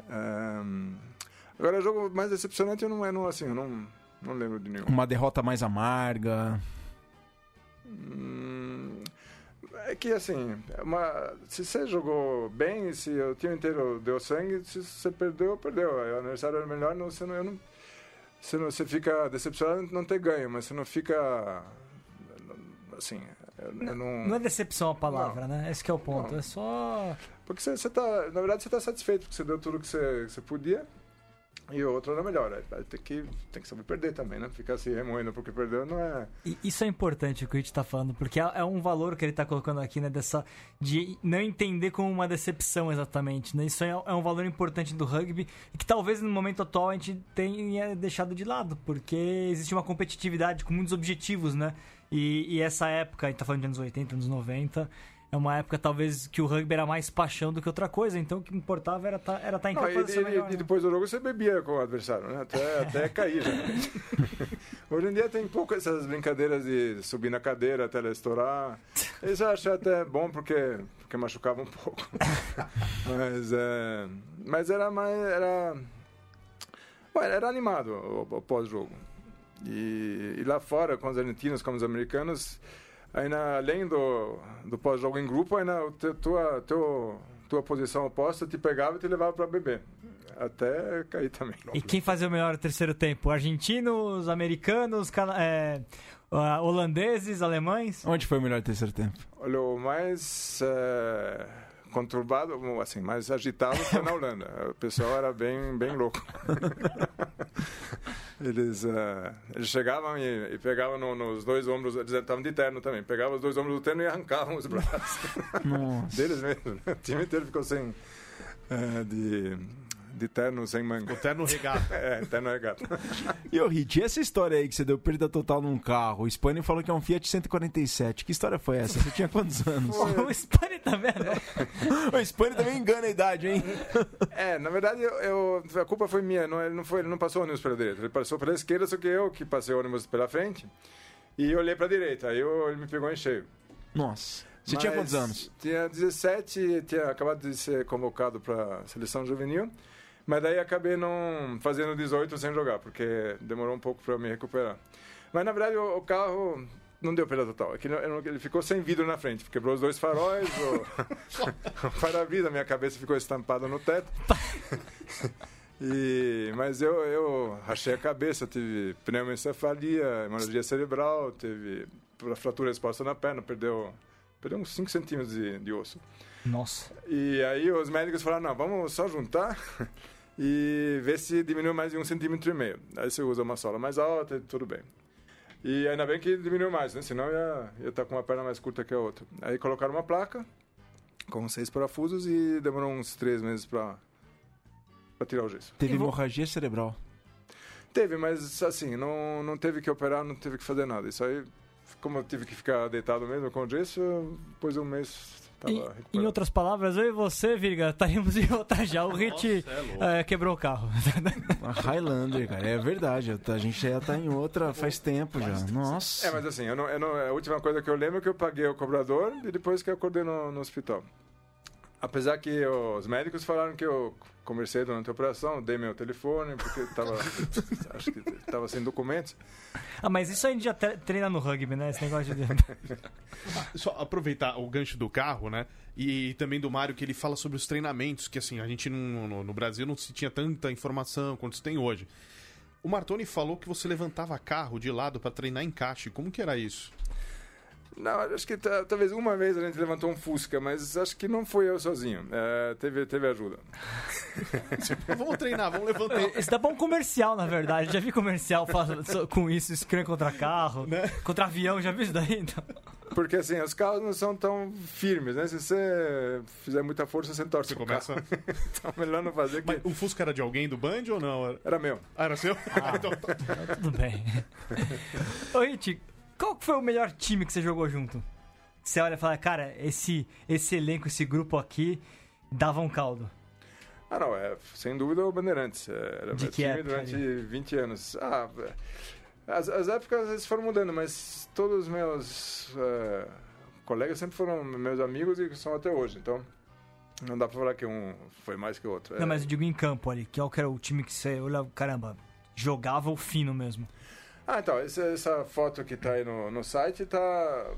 um, Agora, o jogo mais decepcionante eu não, é não, assim, eu não, não lembro de nenhum. Uma derrota mais amarga. Hum, é que assim, é uma, se você jogou bem, se o time inteiro deu sangue, se você perdeu, perdeu. O aniversário era melhor, não, você não, não, você não, você fica decepcionado não ter ganho, mas você não fica assim. Não, não... não, é decepção a palavra, não. né? Esse é o ponto. Não. É só. Porque você, você tá. Na verdade, você está satisfeito, porque você deu tudo que você, que você podia. E o outro era melhor. Né? Tem que, tem que saber perder também, né? Ficar se remoendo porque perdeu não é. E isso é importante o que a gente tá falando, porque é, é um valor que ele tá colocando aqui, né? Dessa. De não entender como uma decepção exatamente, né? Isso é, é um valor importante do rugby e que talvez no momento atual a gente tenha deixado de lado, porque existe uma competitividade com muitos objetivos, né? E, e essa época, a gente tá falando de anos 80, anos 90 é uma época talvez que o rugby era mais paixão do que outra coisa, então o que importava era tá, era estar tá em campo. E, e, depois do jogo você bebia com o adversário, né? até, até cair. Já. Hoje em dia tem pouco essas brincadeiras de subir na cadeira até ela estourar. Isso eu acho até bom porque, porque machucava um pouco. mas, é, mas era mais. Era, era animado o, o pós-jogo. E, e, lá fora, com os argentinos, com os americanos, ainda, além do, do pós-jogo em grupo, ainda te, tua, teu, tua posição oposta te pegava e te levava para beber. Até cair também. E quem fazia o melhor terceiro tempo? Argentinos, americanos, cana é, holandeses, alemães? Onde foi o melhor terceiro tempo? Olha, o mais é, conturbado, assim, mais agitado foi na Holanda. O pessoal era bem, bem louco. Eles, uh, eles chegavam e, e pegavam no, nos dois ombros, eles estavam de terno também, pegavam os dois ombros do terno e arrancavam os braços. Nossa. Deles mesmo. O time inteiro ficou sem. Uh, de de terno sem manga. O terno regata. é, terno regata. e o Hit, essa história aí que você deu perda total num carro? O Spani falou que é um Fiat 147. Que história foi essa? Você tinha quantos anos? o Spani também O Spani também engana a idade, hein? É, na verdade, eu, eu, a culpa foi minha. Não, ele, não foi, ele não passou o ônibus pela direita. Ele passou pela esquerda, só que eu que passei o ônibus pela frente. E eu olhei pra direita. Aí eu, ele me pegou em cheio. Nossa. Você Mas tinha quantos anos? Tinha 17, tinha acabado de ser convocado para a seleção juvenil. Mas daí acabei não fazendo 18 sem jogar, porque demorou um pouco para me recuperar. Mas na verdade o, o carro não deu perda total. É que ele ficou sem vidro na frente, quebrou os dois faróis, o, para-brisa, minha cabeça ficou estampada no teto. E, mas eu, eu rachei a cabeça, tive pneumoencefalia, hemorragia cerebral, teve fratura exposta na perna, perdeu, perdeu uns 5 centímetros de, de osso. Nossa. E aí os médicos falaram, não, vamos só juntar e ver se diminui mais de um centímetro e meio. Aí você usa uma sola mais alta e tudo bem. E ainda bem que diminuiu mais, né? Senão ia, ia estar com uma perna mais curta que a outra. Aí colocaram uma placa com seis parafusos e demorou uns três meses para tirar o gesso. Teve hemorragia cerebral? Teve, mas assim, não, não teve que operar, não teve que fazer nada. Isso aí, como eu tive que ficar deitado mesmo com o gesso, depois de um mês em, em, outras palavras, eu e você, Virga, estaríamos em outra já. O Hit é, quebrou o carro. A Highlander, cara, é verdade. A gente já tá em outra faz tempo já. Nossa. É, mas assim, eu não, eu não, a última coisa que eu lembro é que eu paguei o cobrador e depois que eu acordei no, no hospital. Apesar que os médicos falaram que eu conversei durante a operação, dei meu telefone, porque estava acho que estava sem documentos. Ah, mas isso a gente já treina no rugby, né? Esse negócio de... Só aproveitar o gancho do carro, né? E, também do Mário, que ele fala sobre os treinamentos, que assim, a gente no, no, no Brasil não se tinha tanta informação quanto se tem hoje. O Martoni falou que você levantava carro de lado para treinar encaixe. Como que era isso? Não, acho que talvez uma vez a gente levantou um Fusca, mas acho que não foi eu sozinho. É, teve, teve ajuda. vamos treinar, vamos levantar. Isso dá pra um comercial, na verdade. Já vi comercial com isso, scrum contra carro, né? contra avião, já vi isso daí? Então. Porque assim, os carros não são tão firmes, né? Se você fizer muita força, você torce você começa... então melhor não fazer que... Mas o Fusca era de alguém do Band ou não? Era meu. Ah, era seu? Ah, então... Tá. então tudo bem. Oi, Tico. Qual foi o melhor time que você jogou junto? Você olha e fala, cara, esse, esse elenco, esse grupo aqui, dava um caldo. Ah, não, é, sem dúvida o Bandeirantes. É, era De que time época, durante ali? 20 anos. Ah, é, as, as épocas vezes, foram mudando, mas todos os meus uh, colegas sempre foram meus amigos e são até hoje. Então, não dá pra falar que um foi mais que o outro. Não, é... mas eu digo em campo ali, que era o time que você olha, caramba, jogava o fino mesmo. Ah, então, essa, essa foto que está aí no, no site está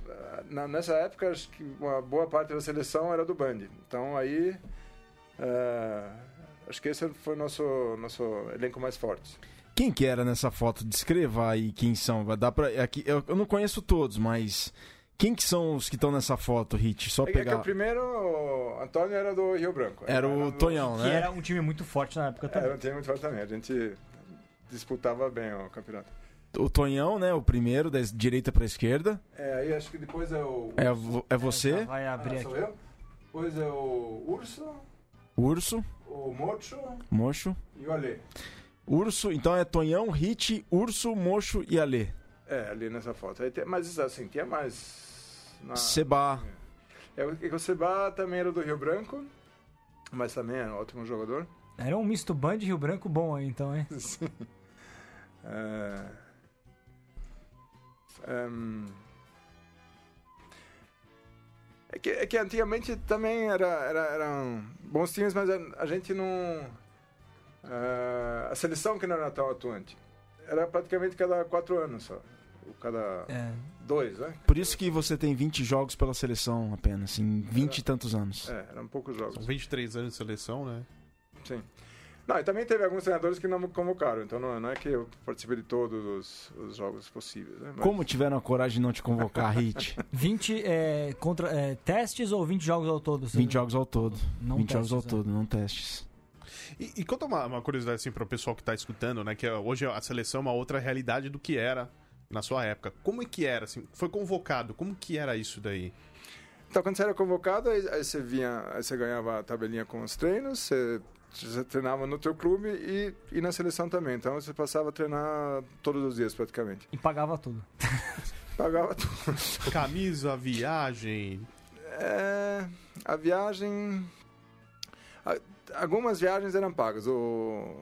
nessa época acho que uma boa parte da seleção era do Band. Então aí é, acho que esse foi o nosso nosso elenco mais forte. Quem que era nessa foto? Descreva aí quem são. Dá pra, aqui, eu, eu não conheço todos, mas quem que são os que estão nessa foto, Hit? Só é, pegar. É que o primeiro, o Antônio era do Rio Branco. Era, era o Tonhão, né? Que era um time muito forte na época também. Era um time muito forte também. A gente disputava bem o campeonato o Tonhão, né? O primeiro, da direita para esquerda. É, aí acho que depois é o. É, é você. É, vai abrir ah, sou eu. Depois é o Urso. Urso. O Mocho. Mocho. E o Alê. Urso, então é Tonhão, Hit, Urso, Mocho e Alê. É, ali nessa foto. Aí tem, mas assim, tinha mais. Na... Seba. É, o Seba também era do Rio Branco, mas também era um ótimo jogador. Era um misto band Rio Branco bom aí, então, hein? Sim. É... Um, é, que, é que antigamente também era, era, eram bons times, mas a, a gente não. Ah, a seleção que não era tão atuante. Era praticamente cada quatro anos só. Ou Cada É, dois, né? Por isso que você tem 20 jogos pela seleção apenas, em 20 e tantos anos. É, eram poucos jogos. São 23 anos de seleção, né? Sim. Não, e também teve alguns treinadores que não me convocaram, então não, não é que eu participei de todos os, os jogos possíveis. Né? Mas- Como tiveram a coragem de não te convocar, Hit? 20 é, contra, é, testes ou 20 jogos ao todo? 20 jogos ao todo. Não 20 jogos ao testes, é. todo, não testes. E, e conta uma, uma curiosidade assim para o pessoal que tá escutando, né? Que hoje a seleção é uma outra realidade do que era na sua época. Como é que era, assim? Foi convocado, como que era isso daí? Então, quando você era convocado, aí, aí você vinha, aí você ganhava a tabelinha com os treinos, você, você treinava no teu clube e, e na seleção também. Então, você passava a treinar todos os dias, praticamente. E pagava tudo. Pagava tudo. Camisa, viagem. É, a viagem... a- algumas viagens eram pagas. O,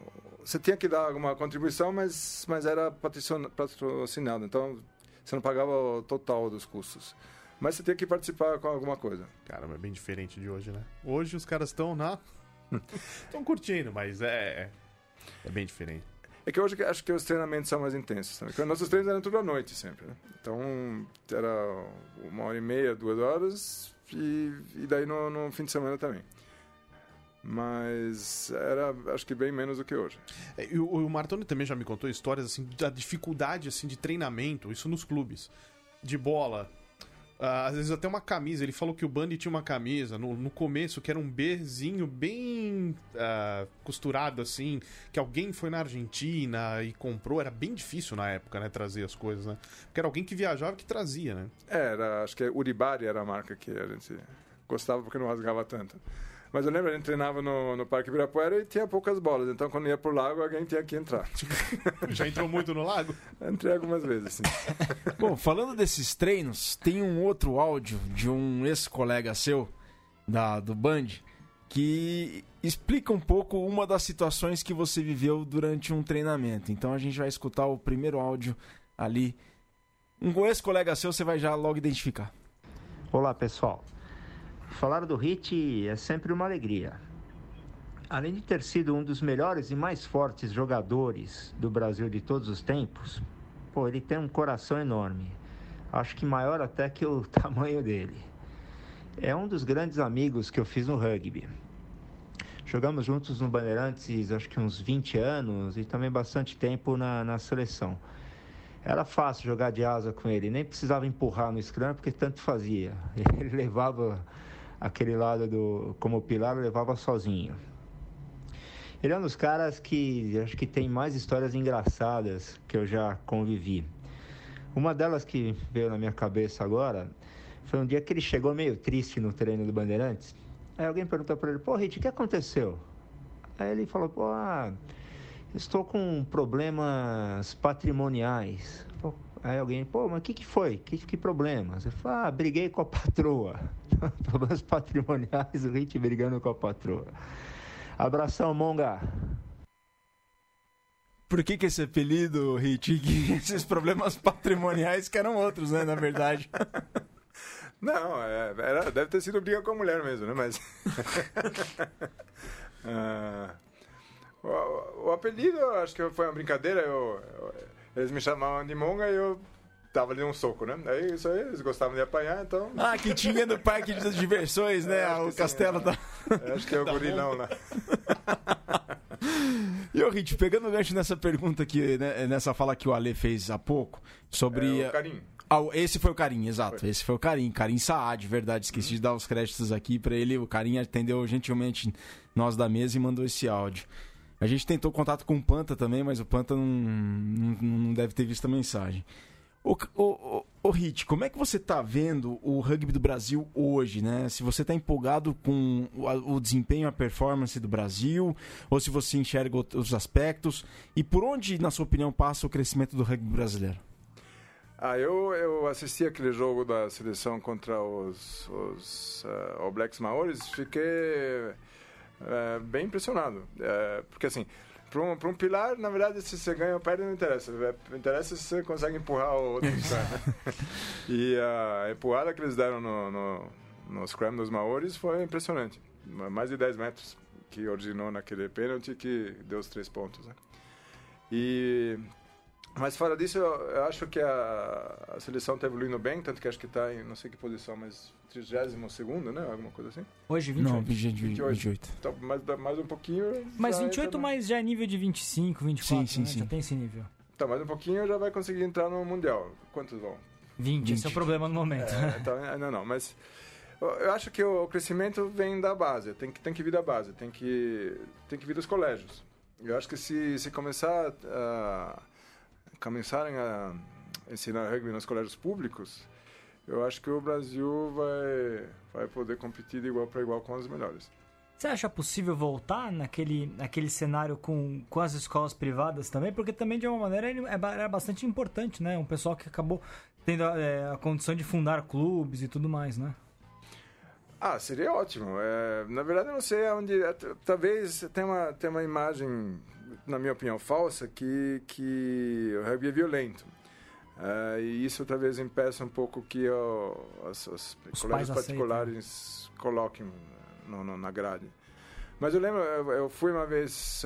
você tinha que dar alguma contribuição, mas, mas era patrocinado. Então, você não pagava o total dos custos. Mas você tinha que participar com alguma coisa. Caramba, é bem diferente de hoje, né? Hoje os caras estão na. Estão curtindo, mas é. É bem diferente. É que hoje acho que os treinamentos são mais intensos. Também. Porque nossos treinos eram tudo à noite sempre. Né? Então era uma hora e meia, duas horas e, e daí no, no fim de semana também. Mas era acho que bem menos do que hoje. É, e o, o Martoni também já me contou histórias assim da dificuldade assim de treinamento, isso nos clubes. De bola. Ah, às vezes até uma camisa. Ele falou que o Bundy tinha uma camisa no, no começo que era um Bzinho bem ah, costurado assim. Que alguém foi na Argentina e comprou. Era bem difícil na época, né? Trazer as coisas, né? Porque era alguém que viajava que trazia, né? É, Era, acho que Uribari era a marca que a gente gostava porque não rasgava tanto. Mas eu lembro, a gente treinava no, no Parque Ibirapuera e tinha poucas bolas. Então, quando ia pro lago, alguém tinha que entrar. Já entrou muito no lago? Entrei algumas vezes, sim. Bom, falando desses treinos, tem um outro áudio de um ex-colega seu, da, do Band, que explica um pouco uma das situações que você viveu durante um treinamento. Então a gente vai escutar o primeiro áudio ali. Um ex-colega seu, você vai já logo identificar. Olá pessoal, falar do Hit é sempre uma alegria. Além de ter sido um dos melhores e mais fortes jogadores do Brasil de todos os tempos, pô, ele tem um coração enorme. Acho que maior até que o tamanho dele. É um dos grandes amigos que eu fiz no rugby. Jogamos juntos no Bandeirantes acho que uns 20 anos e também bastante tempo na, na seleção. Era fácil jogar de asa com ele, nem precisava empurrar no scrum porque tanto fazia. Ele levava aquele lado do como pilar, levava sozinho. Ele é um dos caras que acho que tem mais histórias engraçadas que eu já convivi. Uma delas que veio na minha cabeça agora foi um dia que ele chegou meio triste no treino do Bandeirantes. Aí alguém perguntou para ele: "Pô, Rit, o que aconteceu?" Aí ele falou: "Pô, ah, Estou com problemas patrimoniais. Pô, Aí alguém, pô, mas o que, que foi? Que, que problemas? Eu falei, ah, briguei com a patroa. problemas patrimoniais, o Hit brigando com a patroa. Abração, Monga. Por que, que esse apelido, Hit? Esses problemas patrimoniais que eram outros, né, na verdade. Não, é, era- deve ter sido briga com a mulher mesmo, né? Mas. Ah, o, o apelido, eu acho que foi uma brincadeira. eu- eu- eles me chamavam de Monga e eu dava ali um soco, né? Aí isso aí, eles gostavam de apanhar, então. Ah, que tinha no parque das diversões, né? É, o sim, castelo é. da. eu acho que é o gorilão lá. E ô, Hit, pegando o gancho nessa pergunta que, né, nessa fala que o Ale fez há pouco, sobre. É, o carinho. Ah, o- esse foi o Carim, exato. Esse foi o Carim. Carim Saad, verdade. Esqueci de dar os créditos aqui pra ele. O Carim atendeu gentilmente nós da mesa e mandou esse áudio. A gente tentou contato com o Panta também, mas o Panta não, não, não deve ter visto a mensagem. Ô, ô, Hit, como é que você tá vendo o rugby do Brasil hoje, né? Se você tá empolgado com o, o desempenho, a performance do Brasil, ou se você enxerga outros aspectos, e por onde, na sua opinião, passa o crescimento do rugby brasileiro? Ah, eu, eu assisti aquele jogo da seleção contra os, os All Blacks Maoris, fiquei eh, bem impressionado. Eh, porque assim, para um, pra um pilar, na verdade, se você ganha ou perde, não interessa. Eh, Interessa se você consegue empurrar o outro. e a empurrada que eles deram no, no, no scrum dos Maoris foi impressionante. Mais de 10 metros. que originou naquele pênalti que deu os três pontos. Né? E mas fora disso, eu, eu acho que a, a seleção está evoluindo bem, tanto que acho que está em não sei que posição, mas 32 segundo, né? Alguma coisa assim. Hoje 28. Não, 28. 28. Então, mais, mais um pouquinho. Mas já 28 entra no- mais já é nível de 25, 24, Sim, sim, né? sim. Já tem esse nível. Então, mais um pouquinho já vai conseguir entrar no Mundial. Quantos vão? 20, esse é o 20. problema no momento. É, então, ainda não, mas eu acho que o crescimento vem da base, tem que, tem que vir da base, tem que, tem que vir dos colégios. Eu acho que se, se começar a começarem a ensinar rugby nos colégios públicos, eu acho que o Brasil vai, vai poder competir de igual para igual com os melhores. Você acha possível voltar naquele, naquele cenário com, com as escolas privadas também? Porque também, de uma maneira, é era bastante importante, né? Um pessoal que acabou tendo é, a condição de fundar clubes e tudo mais, né? Ah, seria ótimo. É, na verdade, eu não sei onde. é, Talvez tenha uma, tenha uma imagem, na minha opinião, falsa que, que o rugby é violento. É, e isso talvez impeça um pouco que ó, as, os Os colégios particulares coloquem no, no- na grade. Mas eu lembro, eu, eu fui uma vez,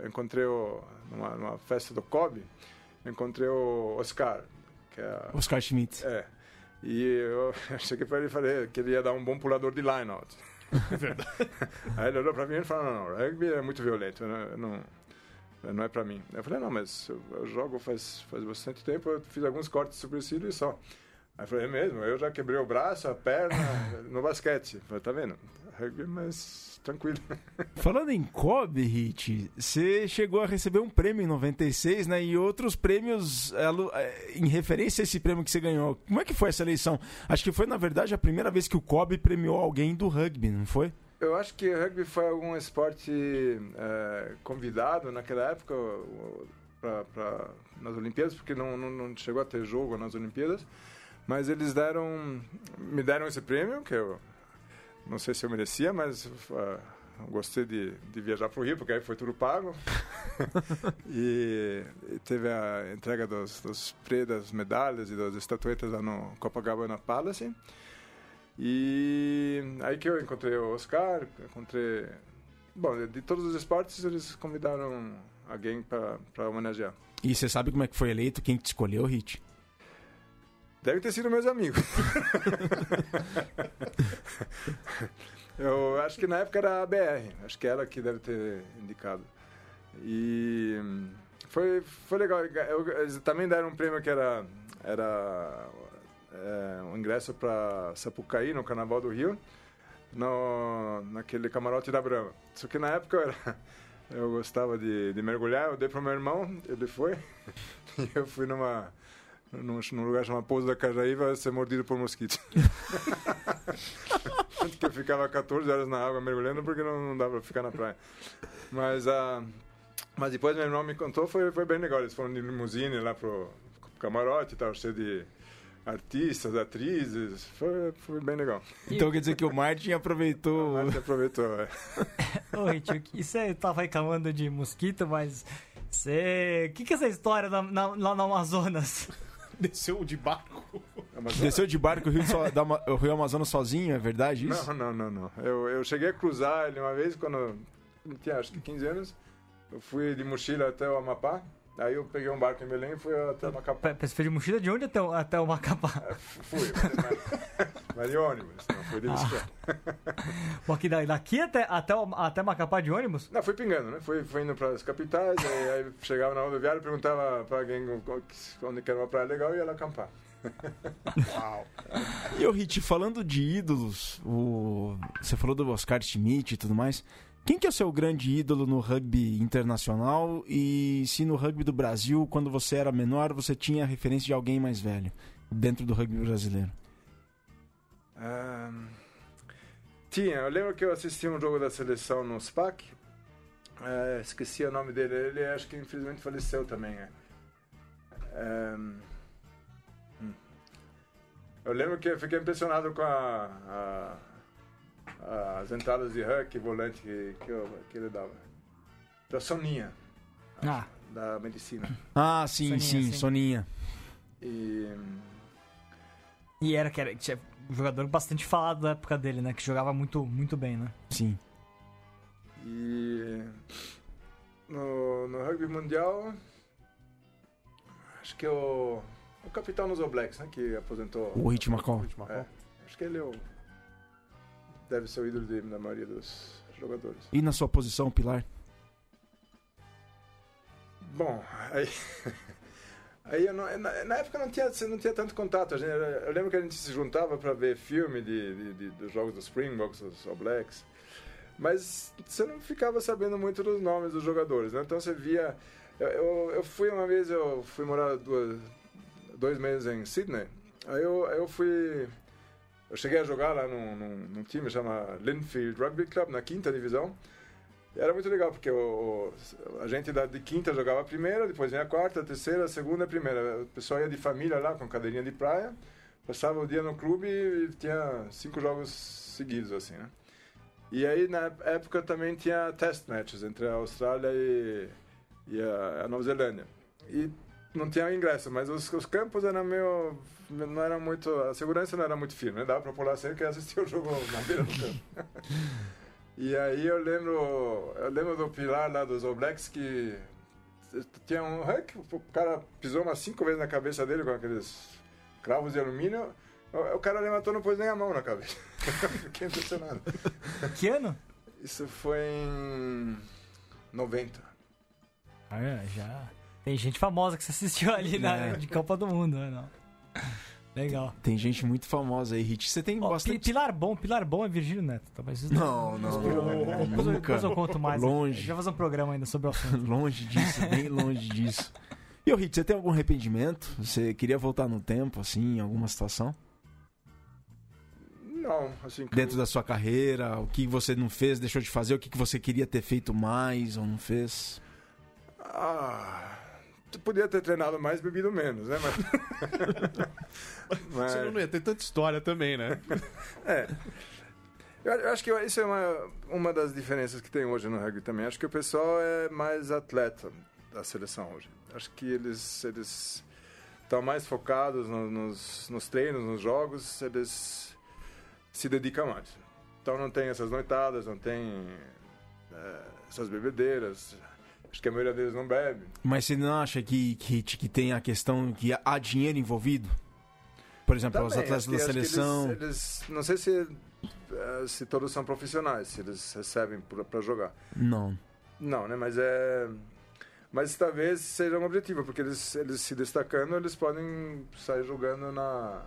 eu encontrei o, numa, numa festa do COB, eu encontrei o Oscar, que é Oscar Schmidt. é. E eu cheguei para ele e falei que ele ia dar um bom pulador de line-out. É verdade. Aí ele olhou para mim e falou: não, não, rugby é muito violento, eu não, não, não é para mim. Eu falei: não, mas eu, eu jogo faz, faz bastante tempo, eu fiz alguns cortes supercílio e só. Aí eu falei: é mesmo, eu já quebrei o braço, a perna no basquete. Eu falei: tá vendo? Rugby é mais tranquilo. Falando em Kobe, Hit, você chegou a receber um prêmio em 96, né? E outros prêmios é, é, em referência a esse prêmio que você ganhou. Como é que foi essa eleição? Acho que foi, na verdade, a primeira vez que o Kobe premiou alguém do rugby, não foi? Eu acho que rugby foi algum esporte eh, convidado naquela época o- pra, pra- nas Olimpíadas, porque não, não, não chegou a ter jogo nas Olimpíadas. Mas eles deram, me deram esse prêmio, que eu não sei se eu merecia, mas eu gostei de, de viajar para o Rio, porque aí foi tudo pago. e, e teve a entrega dos, dos das medalhas e das estatuetas lá no Copacabana Palace. E aí que eu encontrei o Oscar, encontrei. Bom, de, todos os esportes eles convidaram alguém para homenagear. E você sabe como é que foi eleito? Quem te escolheu, Hit? Deve ter sido meus amigos. eu acho que na época era a BR, acho que ela que deve ter indicado. E hum, foi, foi legal. Eu- eles também deram um prêmio que era, era é, um ingresso para Sapucaí, no Carnaval do Rio, no, naquele camarote da Brama. Só que na época eu, era- eu gostava de, de mergulhar, eu dei para meu irmão, ele foi, e eu fui numa num, num lugar chamado Pouso da Cajaíva ser mordido por mosquitos. Tanto que eu ficava 14 horas na água mergulhando porque não, não dava pra ficar na praia. Mas, ah, mas depois meu irmão me contou, foi, foi bem legal. Eles foram de limusine lá pro camarote tal, cheio de artistas, atrizes. Foi, foi bem legal. Então quer dizer que o Martin aproveitou. Mas você aproveitou, é. Ô, Ritio, e você tava reclamando de mosquito, mas você... O que, que é essa história na- na- lá no Amazonas? Desceu de barco. Amazonas? Desceu de barco o Rio, so- da o Rio Amazonas sozinho, é verdade isso? Não, não, não, não. Eu, eu cheguei a cruzar ele uma vez quando eu tinha acho que 15 anos. Eu fui de mochila até o Amapá. Aí eu peguei um barco em Belém e fui até o Macapá. Você fez de mochila de onde até o, até o Macapá? Fui, mas, mas de ônibus, não foi de bicicleta. Aqui, da- daqui até, até, o- até Macapá de ônibus? Não, fui pingando, né? Fui, fui indo para as capitais, aí, aí chegava na rodoviária, perguntava para alguém onde que era uma praia legal e ia lá acampar. E o Hit, falando de ídolos, o... você falou do Oscar Schmidt e tudo mais. Quem que é o seu grande ídolo no rugby internacional? E se no rugby do Brasil, quando você era menor, você tinha referência de alguém mais velho dentro do rugby brasileiro? Ahn, tinha, eu lembro que eu assisti um jogo da seleção no SPAC. É, esqueci o nome dele, ele acho que infelizmente faleceu também. é. Hum. eu lembro que eu fiquei impressionado com a, a- as entradas de huck e volante que, que, eu- que ele dava. Da Soninha, Ah, da medicina. Ah, sim, Soninha, sim, sim. Soninha. E e era que era tinha um jogador bastante falado da época dele, né? Que jogava muito, muito bem, né? Sim. E no, no rugby mundial, acho que é o, o capitão dos All Blacks, né, que aposentou. O Hit Macau. É, acho que ele é o, deve ser o ídolo de, da maioria dos jogadores. E na sua posição, Pilar? Bom, aí. Aí não, na, na época não tinha, não tinha tanto contato. A gente, eu lembro que a gente se juntava para ver filme de, de, de, dos jogos dos Springboks, dos All Blacks. Mas você não ficava sabendo muito dos nomes dos jogadores, né? Então você via. Eu, eu, eu fui uma vez, eu fui morar duas, dois meses em Sydney. Aí eu, eu fui. Eu cheguei a jogar lá num, num, num time chamado Linfield Rugby Club, na quinta divisão. Era muito legal, porque o, o, a gente da, de quinta jogava a primeira, depois vinha a quarta, a terceira, a segunda a primeira. O pessoal ia de família lá, com cadeirinha de praia, passava o dia no clube e tinha cinco jogos seguidos, assim, né? E aí, na época, também tinha test matches entre a Austrália e, e a, a, Nova Zelândia. E não tinha ingresso, mas os, os, campos eram meio... não era muito... a segurança não era muito firme, né? Dava pra pular sempre e assistir o jogo na beira do campo. E aí eu lembro, eu lembro do pilar lá dos All Blacks que tinha um hack, o cara pisou umas cinco vezes na cabeça dele com aqueles cravos de alumínio. O cara levantou não pôs nem a mão na cabeça. Fiquei impressionado. Que ano? Isso foi em 90. Ah, é, já. Tem gente famosa que você assistiu ali na, É. de Copa do Mundo, né? Não. Legal. Tem gente muito famosa aí, Hit. Você tem Ó, bastante. Pi- Pilar bom, Pilar bom é Virgílio Neto. Talvez isso Não, não, não, Depois, eu- nunca. depois eu conto mais. Longe. vai fazer um programa ainda sobre o assunto. Longe disso, bem longe disso. E o Hit, você tem algum arrependimento? Você queria voltar no tempo, assim, em alguma situação? Não, assim... que- Dentro da sua carreira, o que você não fez, deixou de fazer, o que você queria ter feito mais ou não fez? Ah... Podia ter treinado mais, bebido menos, né? Mas... Mas- Você não ia ter tanta história também, né? É. Eu, eu acho que isso é uma, uma das diferenças que tem hoje no rugby também. Acho que o pessoal é mais atleta da seleção hoje. Acho que eles eles estão mais focados no- nos, nos treinos, nos jogos, eles se dedicam mais. Então não tem essas noitadas, não tem é, essas bebedeiras. Acho que a maioria deles não bebe. Mas você não acha que, que, que tem a questão que há dinheiro envolvido? Por exemplo, os Também, atletas acho que- da seleção. Eles, eles- não sei se, eh, se todos são profissionais, se eles recebem para jogar. Não. Não, né? Mas é. Mas talvez seja um objetivo, porque eles, eles se destacando, eles podem sair jogando na,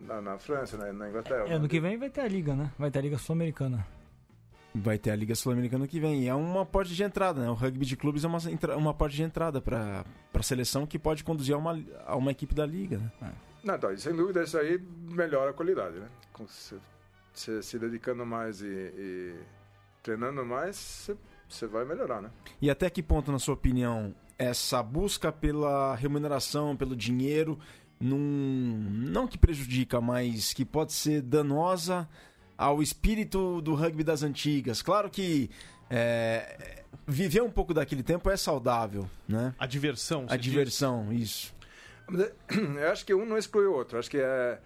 na, na França, né? na Inglaterra. É, ano que vem vai ter a Liga, né? Vai ter a Liga Sul-Americana. Vai ter a Liga Sul-Americana que vem. E é uma porta de entrada, né? O rugby de clubes é uma, uma porta de entrada para a seleção que pode conduzir a uma, a uma equipe da Liga, né? Não, então, sem dúvida, isso aí melhora a qualidade, né? Com se, se, se dedicando mais e, e treinando mais, você- você vai melhorar, né? E até que ponto, na sua opinião, essa busca pela remuneração, pelo dinheiro, num, não que prejudica, mas que pode ser danosa ao espírito do rugby das antigas? Claro que é, viver um pouco daquele tempo é saudável, né? A diversão. A você diz? diversão, isso. É, Eu acho que um não exclui o outro. Acho que é.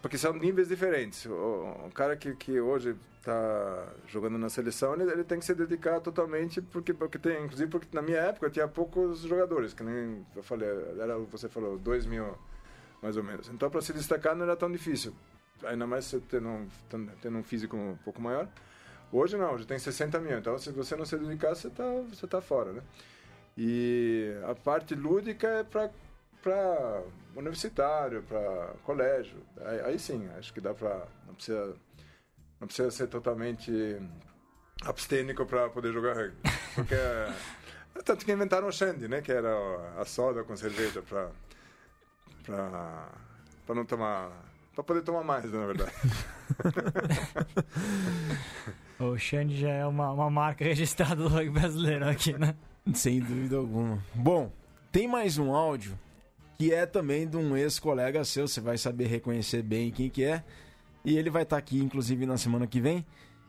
Porque são níveis diferentes. O, o cara que, que hoje está jogando na seleção, ele, ele tem que se dedicar totalmente, porque, porque tem, inclusive porque na minha época tinha poucos jogadores, que nem eu falei, era, você falou, dois mil mais ou menos. Então para se destacar não era tão difícil. Ainda mais você tendo um, tendo um físico um pouco maior. Hoje não, hoje tem 60 mil. Então se você não se dedicar, você está você tá fora, né? E a parte lúdica é para para universitário, para colégio. Aí, aí sim, acho que dá para não precisa não precisa ser totalmente abstênico para poder jogar rugby, porque é, tanto que inventaram o shandy, né, que era a soda com cerveja para para para não tomar para poder tomar mais, na verdade. O Xande já é uma, uma marca registrada do rugby brasileiro aqui, né? Sem dúvida alguma. Bom, tem mais um áudio que é também de um ex-colega seu, você vai saber reconhecer bem quem que é. E ele vai estar aqui, inclusive, na semana que vem.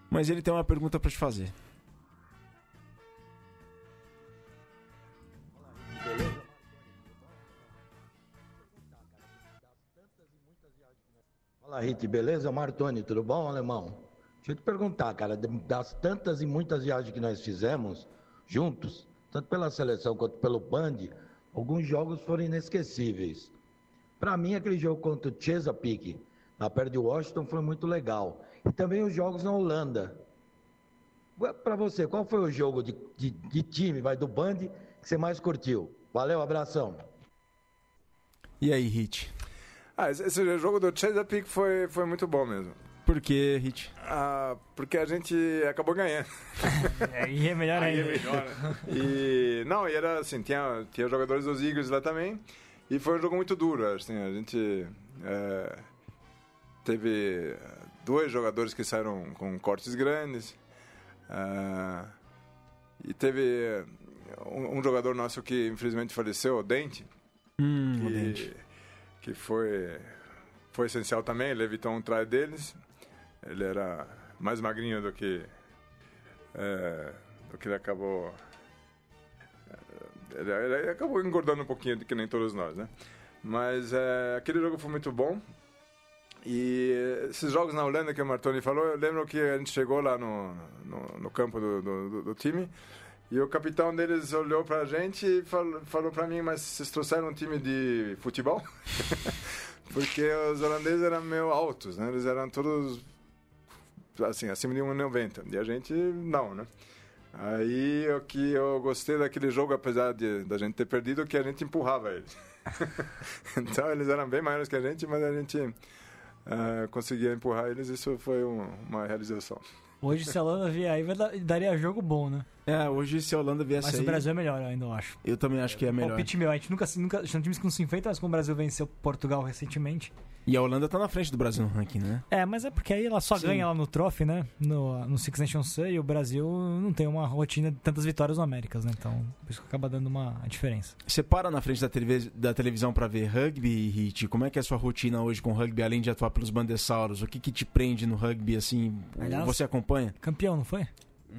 Mas ele tem uma pergunta para te fazer. Fala, Rit, beleza? Martoni, tudo bom, alemão? Deixa eu te perguntar, cara, das tantas e muitas viagens que nós fizemos juntos, tanto pela seleção quanto pelo Band, alguns jogos foram inesquecíveis. Para mim, aquele jogo contra o Chesapeake, na perto de Washington, foi muito legal. E também os jogos na Holanda. Para você, qual foi o jogo de, de, de time, vai do Band, que você mais curtiu? Valeu, abração. E aí, Hit? Ah, esse, esse jogo do Chesapeake foi, foi muito bom mesmo. Por que, Hit? Ah, porque a gente acabou ganhando. Aí é melhor Aí é ainda. melhor, né? E não, e era assim, tinha, tinha jogadores dos Eagles lá também. E foi um jogo muito duro, assim, a gente é, teve dois jogadores que saíram com cortes grandes. ah, e teve um, um jogador nosso que infelizmente faleceu, o Dente, Hum, o Dente. Que, foi, foi essencial também, ele evitou um try deles. Ele era mais magrinho do que, é, do que ele acabou. Ele, ele acabou engordando um pouquinho, que nem todos nós, né? Mas é, aquele jogo foi muito bom. E esses jogos na Holanda que o Martoni falou, eu lembro que a gente chegou lá no, no, no campo do, do- do time e o capitão deles olhou pra gente e falou, falou pra mim, mas vocês trouxeram um time de futebol? Porque os holandeses eram meio altos, né? Eles eram todos, assim, acima de 1,90. E a gente, não, né? Aí o que eu gostei daquele jogo, apesar de da gente ter perdido, que a gente empurrava eles. então eles eram bem maiores que a gente, mas a gente ah, conseguia empurrar eles. Isso foi um- uma realização. Hoje, se a Holanda vier aí, daria jogo bom, né? É, hoje se a Holanda viesse Mas aí, o Brasil é melhor, eu ainda eu acho. eu também acho que é melhor. Palpite meu, a gente nunca, nunca. São times que não se enfrentam, mas como o Brasil venceu Portugal recentemente. E a Holanda tá na frente do Brasil no ranking, né? É, mas é porque aí ela só Sim. ganha lá no Trophy, né? No, no Six Nations e o Brasil não tem uma rotina de tantas vitórias no Américas, né? Então, por isso que acaba dando uma diferença. Você para na frente da, televis- da televisão pra ver rugby, Hit? Como é que é a sua rotina hoje com rugby, além de atuar pelos bandessauros? O que que te prende no rugby, assim? Aliás- Você acompanha? Campeão, não foi?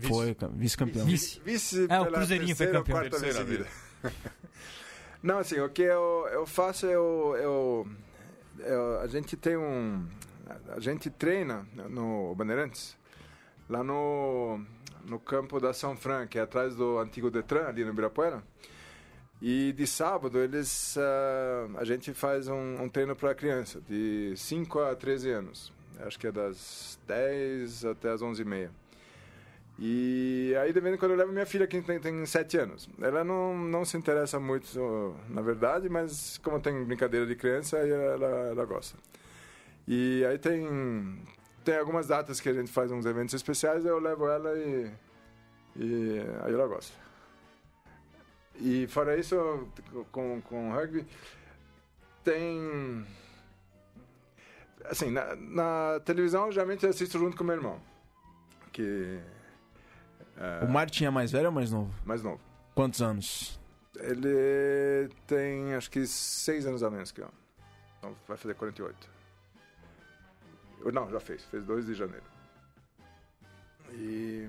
Foi, ca- vice-campeão. Vice. Vice É, o Cruzeirinho foi campeão. quarta vez seguida. Não, assim, o que eu, eu faço, eu, eu, eu- A gente tem um. A gente treina no Bandeirantes, lá no, no campo da São Fran, que é atrás do antigo Detran, ali no Ibirapuera. E de sábado eles ah, a gente faz um, um treino para criança, de 5 a 13 anos. Acho que é das 10 até as 11 e meia. E aí, de vez em quando, eu levo minha filha, que tem, tem 7 anos. Ela não, não se interessa muito, na verdade, mas como tem brincadeira de criança, ela, ela gosta. E aí tem, tem algumas datas que a gente faz uns eventos especiais, eu levo ela e, e aí ela gosta. E fora isso, com, com rugby, tem... Assim, na, na televisão, eu geralmente assisto junto com meu irmão, que O Martin é mais velho ou mais novo? mais novo. Quantos anos? Ele tem acho que seis anos a menos que eu. Então vai fazer 48. Ou Não, já fez. Fez 2 de janeiro. E.